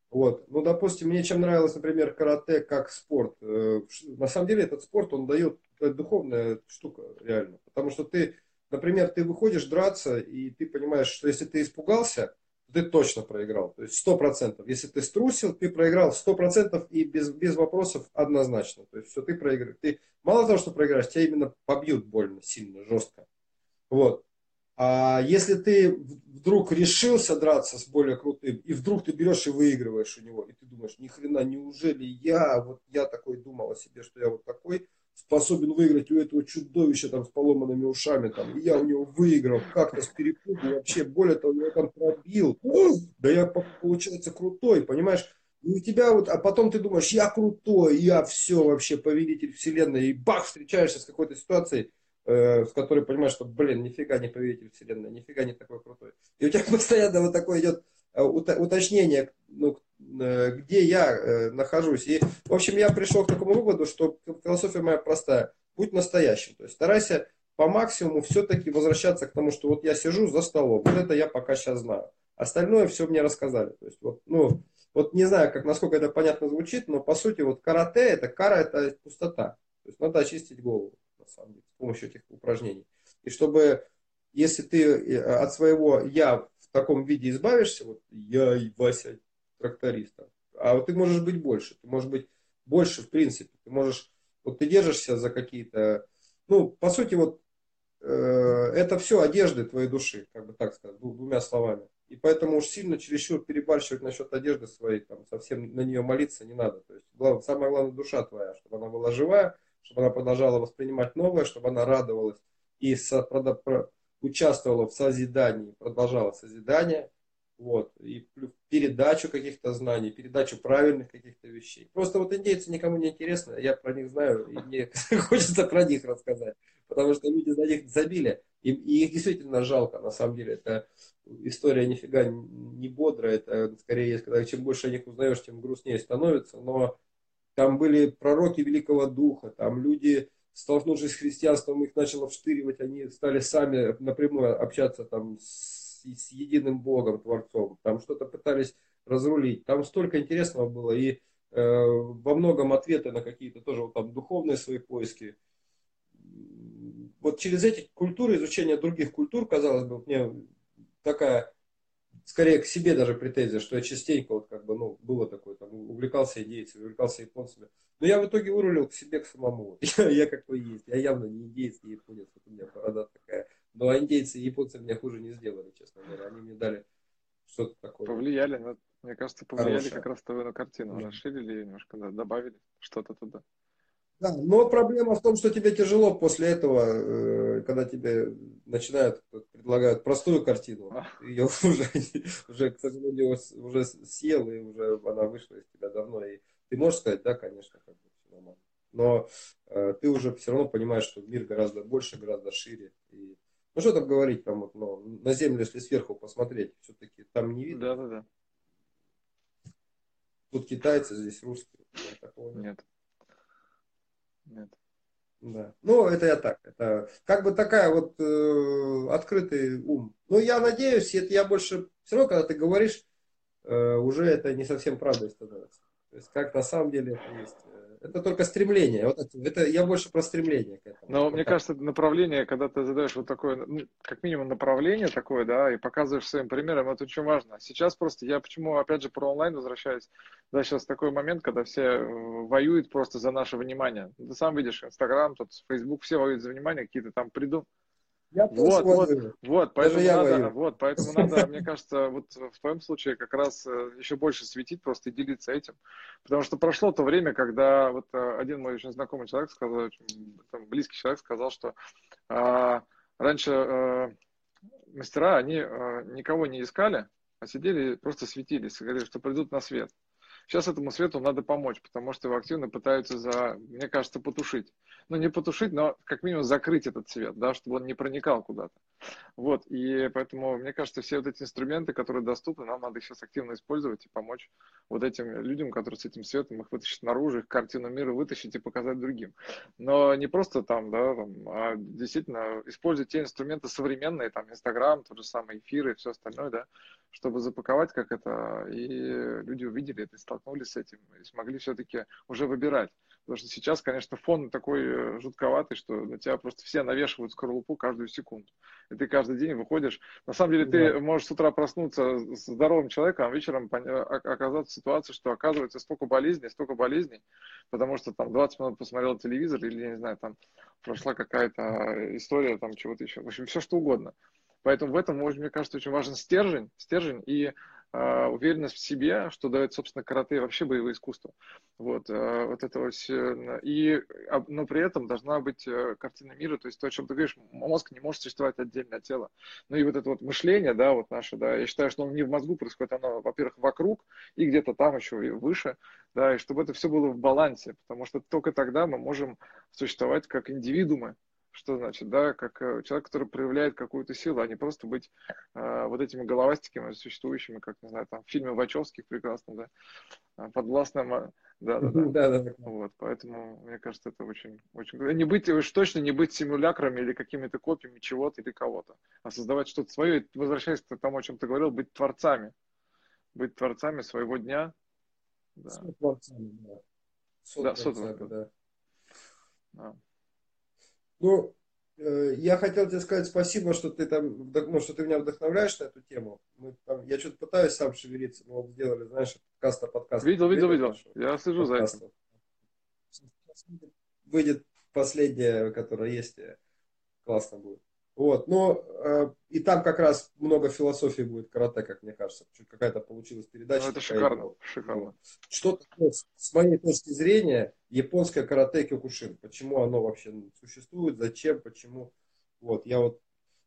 Вот. Ну, допустим, мне чем нравилось, например, карате как спорт. Э, на самом деле этот спорт, он дает, духовная штука, реально. Потому что ты Например, ты выходишь драться, и ты понимаешь, что если ты испугался, ты точно проиграл. То есть сто процентов. Если ты струсил, ты проиграл сто процентов и без, без вопросов однозначно. То есть все, ты проиграешь. Ты мало того, что проиграешь, тебя именно побьют больно, сильно, жестко. Вот. А если ты вдруг решился драться с более крутым, и вдруг ты берешь и выигрываешь у него, и ты думаешь, ни хрена, неужели я, вот я такой думал о себе, что я вот такой, способен выиграть у этого чудовища там с поломанными ушами, там, и я у него выиграл как-то с перепугу, вообще, более того, я там пробил, да я, получается, крутой, понимаешь, и у тебя вот, а потом ты думаешь, я крутой, я все вообще повелитель вселенной, и бах, встречаешься с какой-то ситуацией, э, с которой понимаешь, что, блин, нифига не повелитель вселенной, нифига не такой крутой. И у тебя постоянно вот такое идет уточнение, ну, Э, где я э, нахожусь. И, в общем, я пришел к такому выводу, что философия моя простая. Будь настоящим. То есть старайся по максимуму все-таки возвращаться к тому, что вот я сижу за столом. Вот это я пока сейчас знаю. Остальное все мне рассказали. То есть, вот, ну, вот не знаю, как, насколько это понятно звучит, но по сути вот карате, это кара, это пустота. То есть надо очистить голову, на самом деле, с помощью этих упражнений. И чтобы, если ты э, от своего я таком виде избавишься, вот я и Вася тракториста. А вот ты можешь быть больше. Ты можешь быть больше в принципе. Ты можешь, вот ты держишься за какие-то, ну, по сути, вот э, это все одежды твоей души, как бы так сказать, двумя словами. И поэтому уж сильно чересчур перебарщивать насчет одежды своей, там, совсем на нее молиться не надо. То есть, главное, самое главное, душа твоя, чтобы она была живая, чтобы она продолжала воспринимать новое, чтобы она радовалась и участвовала в созидании, продолжала созидание, вот, и передачу каких-то знаний, передачу правильных каких-то вещей. Просто вот индейцы никому не интересны, я про них знаю, и мне хочется про них рассказать, потому что люди за них забили, и, и их действительно жалко, на самом деле, это история нифига не бодрая, это скорее когда чем больше о них узнаешь, тем грустнее становится, но там были пророки Великого Духа, там люди, столкнувшись с христианством, их начало вштыривать, они стали сами напрямую общаться там с с, единым Богом, Творцом. Там что-то пытались разрулить. Там столько интересного было. И э, во многом ответы на какие-то тоже вот там духовные свои поиски. Вот через эти культуры, изучение других культур, казалось бы, мне такая, скорее к себе даже претензия, что я частенько вот как бы, ну, было такое, там, увлекался индейцами, увлекался японцами. Но я в итоге вырулил к себе к самому. Я, я какой есть. Я явно не индейец, не японец. Вот у меня борода такая но индейцы и японцы меня хуже не сделали, честно говоря. Они мне дали что-то такое. Повлияли, но, мне кажется, повлияли Хорошее. как раз твою на картину. Да. Расширили ее немножко, да, добавили что-то туда. Да, но проблема в том, что тебе тяжело после этого, э, когда тебе начинают, предлагают простую картину. А. Ее уже, уже, к сожалению, уже съел, и уже она вышла из тебя давно. И ты можешь сказать, да, конечно, как бы все нормально. Но э, ты уже все равно понимаешь, что мир гораздо больше, гораздо шире. И ну что там говорить, там вот, ну, на землю, если сверху посмотреть, все-таки там не видно. Да, да, да. Тут китайцы, здесь русские. Нет. Нет. Да. Ну, это я так. Это как бы такая вот э, открытый ум. Но я надеюсь, это я больше все равно, когда ты говоришь, э, уже это не совсем правдой становится. То есть, как на самом деле это есть. Это только стремление. Вот это, это я больше про стремление к этому. Но вот мне так. кажется, направление, когда ты задаешь вот такое, ну, как минимум направление такое, да, и показываешь своим примером, это очень важно. Сейчас просто я почему, опять же, про онлайн возвращаюсь, да, сейчас такой момент, когда все э, воюют просто за наше внимание. Ты сам видишь, Инстаграм, тут Фейсбук, все воюют за внимание, какие-то там приду, Я вот, вот, вот, поэтому я надо, воюю. вот, поэтому надо, мне кажется, вот в твоем случае как раз э, еще больше светить просто и делиться этим, потому что прошло то время, когда вот э, один мой очень знакомый человек сказал, там, близкий человек сказал, что а, раньше э, мастера, они э, никого не искали, а сидели и просто светились, и говорили, что придут на свет. Сейчас этому свету надо помочь, потому что его активно пытаются, за, мне кажется, потушить. Ну, не потушить, но как минимум закрыть этот свет, да, чтобы он не проникал куда-то. Вот, и поэтому, мне кажется, все вот эти инструменты, которые доступны, нам надо сейчас активно использовать и помочь вот этим людям, которые с этим светом, их вытащить наружу, их картину мира вытащить и показать другим. Но не просто там, да, там, а действительно использовать те инструменты современные, там, Инстаграм, тот же самый эфир и все остальное, да, чтобы запаковать как это, и люди увидели это, столкнулись с этим, и смогли все-таки уже выбирать. Потому что сейчас, конечно, фон такой э, жутковатый, что на тебя просто все навешивают скорлупу каждую секунду. И ты каждый день выходишь. На самом деле, ты Да. можешь с утра проснуться здоровым человеком, а вечером пон- о- оказаться в ситуации, что оказывается столько болезней, столько болезней, потому что там 20 минут посмотрел телевизор или, я не знаю, там прошла какая-то история, там чего-то еще. В общем, все что угодно. Поэтому в этом, мне кажется, очень важен стержень, стержень и э, уверенность в себе, что дает, собственно, карате и вообще боевое искусство. Вот, э, вот это вот, и, а, но при этом должна быть э, картина мира, то есть то, о чем ты говоришь, мозг не может существовать отдельно от тела. Ну и вот это вот мышление, да, вот наше, да, я считаю, что оно не в мозгу происходит, оно, во-первых, вокруг и где-то там еще и выше, да, и чтобы это все было в балансе, потому что только тогда мы можем существовать как индивидуумы, что значит, да, как э, человек, который проявляет какую-то силу, а не просто быть э, вот этими головастиками существующими, как, не знаю, там в фильме Вачовских прекрасно, да, а, подвластным, да, да, да. Да, да, да. Вот, поэтому, мне кажется, это очень, очень... Не быть, уж точно не быть симулякрами или какими-то копиями чего-то или кого-то, а создавать что-то свое, и, возвращаясь к тому, о чем ты говорил, быть творцами, быть творцами своего дня, да, Сотворцами, да. Да, да. да. Ну, э, я хотел тебе сказать спасибо, что ты там, ну, что ты меня вдохновляешь на эту тему. Мы там, я что-то пытаюсь сам шевелиться. Мы вот сделали, знаешь, каста подкаст. Видел, видел, видел, я слежу за этим. Выйдет последняя, которая есть. э, Классно будет. Вот, но э, и там как раз много философии будет карате, как мне кажется. Какая-то получилась передача. Ну, это такая, шикарно, вот. шикарно. Что такое, с- моей точки зрения, японское карате кёкушин? Почему оно вообще существует, зачем, почему? Вот, я вот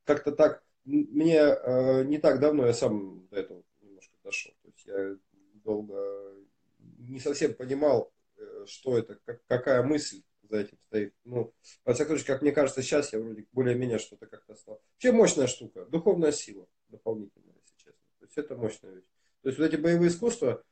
как-то так, мне э, не так давно я сам до этого немножко дошел. То есть я долго не совсем понимал, э, что это, как- какая мысль за этим стоит. Ну, во всяком случае, как мне кажется, сейчас я вроде более-менее что-то как-то стал. Вообще мощная штука, духовная сила дополнительная, если честно. То есть это мощная вещь. То есть вот эти боевые искусства,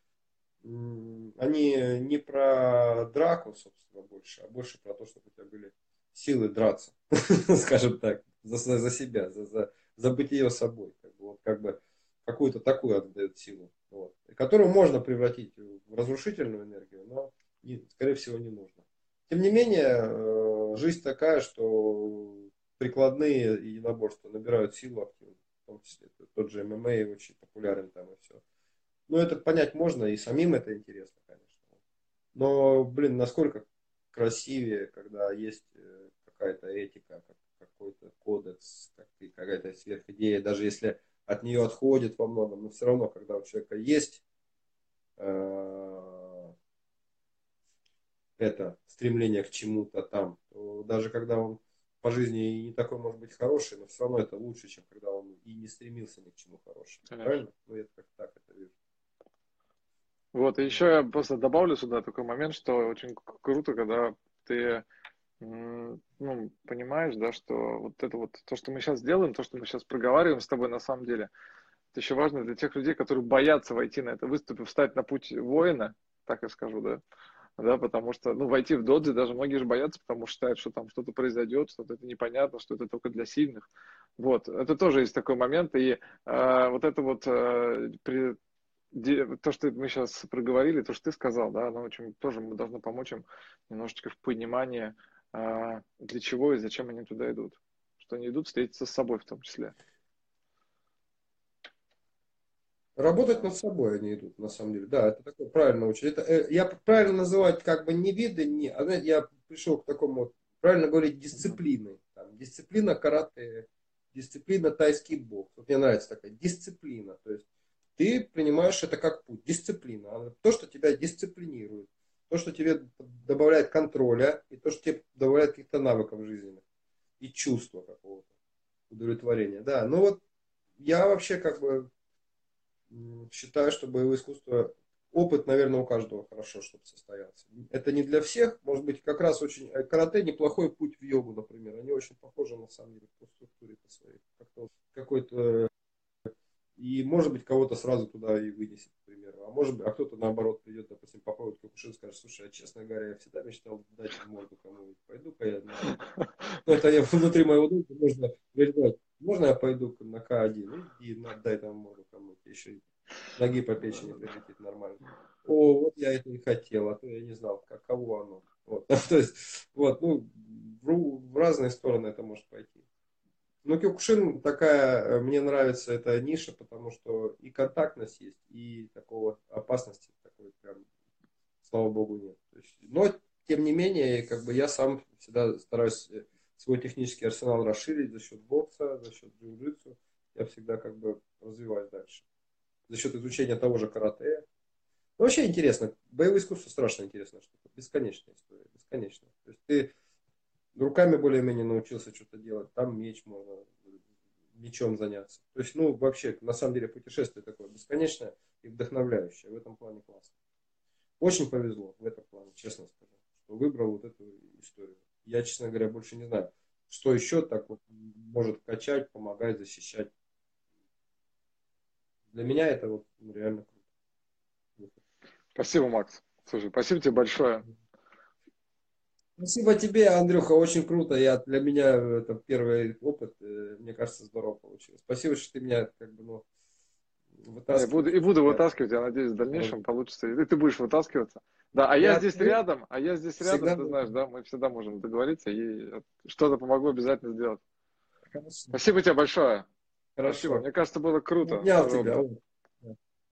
они не про драку, собственно, больше, а больше про то, чтобы у тебя были силы драться, скажем так, за за себя, за, за, за бытие собой. Как бы, вот, как бы какую-то такую отдает силу, вот, которую можно превратить в разрушительную энергию, но, не- скорее всего, не нужно. Тем не менее, э, жизнь такая, что прикладные единоборства набирают силу активно, в том числе тот же ММА очень популярен там и все. Ну, это понять можно, и самим это интересно, конечно. Но, блин, насколько красивее, когда есть э, какая-то этика, как- какой-то кодекс, какая-то сверхидея, даже если от нее отходит во многом, но все равно, когда у человека есть э, это стремление к чему-то там, даже когда он по жизни и не такой может быть хороший, но все равно это лучше, чем когда он и не стремился ни к чему хорошему. Конечно. Правильно? Ну, я как так это вижу. Вот, и еще я просто добавлю сюда такой момент, что очень круто, когда ты ну, понимаешь, да, что вот это вот, то, что мы сейчас делаем, то, что мы сейчас проговариваем с тобой на самом деле, это еще важно для тех людей, которые боятся войти на это выступ и встать на путь воина, так я скажу, да, да, потому что, ну, войти в додзи даже многие же боятся, потому что считают, что там что-то произойдет, что-то это непонятно, что это только для сильных. Вот, это тоже есть такой момент, и э, вот это вот э, при- то, что мы сейчас проговорили, то, что ты сказал, да, оно очень тоже должно помочь им немножечко в понимании, а, для чего и зачем они туда идут. Что они идут встретиться с собой в том числе. Работать над собой они идут, на самом деле. Да, это такое правильно очень. Это, э, я правильно называть как бы не виды, не, а знаете, я пришел к такому, правильно говорить, дисциплины. Там, дисциплина карате, дисциплина тайский бокс. Вот мне нравится такая дисциплина. То есть ты принимаешь это как путь, дисциплина. То, что тебя дисциплинирует, то, что тебе добавляет контроля, и то, что тебе добавляет каких-то навыков жизненных, и чувства какого-то, удовлетворения. Да, ну вот я вообще как бы считаю, что боевое искусство, опыт, наверное, у каждого хорошо, чтобы состоялся. Это не для всех, может быть, как раз очень, э, карате неплохой путь в йогу, например. Они очень похожи, на самом деле, по структуре по своей. Какой-то и, может быть, кого-то сразу туда и вынесет, к примеру. А может быть, а кто-то наоборот придет, допустим, попробует Кокушин и скажет, слушай, а честно говоря, я всегда мечтал дать морду кому-нибудь. Пойду-ка я. Ну, это я внутри моего дома можно говорить, можно я пойду на К1? Ну, иди, дай там морду кому-то. Еще и ноги по печени прилетит нормально. О, вот я это и хотел, а то я не знал, каково оно. Вот. То есть, вот, ну, в, в разные стороны это может пойти. Ну, Кёкушин такая, э, мне нравится эта ниша, потому что и контактность есть, и такого опасности такой прям, слава богу, нет. Есть, но, тем не менее, как бы я сам всегда стараюсь э, свой технический арсенал расширить за счет бокса, за счет джиу-джитсу. Я всегда как бы развиваюсь дальше. За счет изучения того же карате. Ну, вообще интересно. Боевое искусство страшно интересно штука. Бесконечная история. Бесконечная. То есть ты руками более-менее научился что-то делать, там меч можно мечом заняться. То есть, ну, вообще, на самом деле, путешествие такое бесконечное и вдохновляющее. В этом плане классно. Очень повезло в этом плане, честно скажу, что выбрал вот эту историю. Я, честно говоря, больше не знаю, что еще так вот может качать, помогать, защищать. Для меня это вот реально круто. Спасибо, Макс. Слушай, спасибо тебе большое. Спасибо тебе, Андрюха, очень круто. Я, для меня это первый опыт, э, мне кажется, здорово получилось. Спасибо, что ты меня как бы, ну, вытаскиваешь. И буду, и буду вытаскивать, я надеюсь, в дальнейшем получится. И ты будешь вытаскиваться. Да, а я, я здесь ты... рядом, а я здесь рядом, всегда ты знаешь, да, мы всегда можем договориться и что-то помогу обязательно сделать. Хорошо. Спасибо тебе большое. Хорошо. Спасибо. Мне кажется, было круто. Обнял тебя.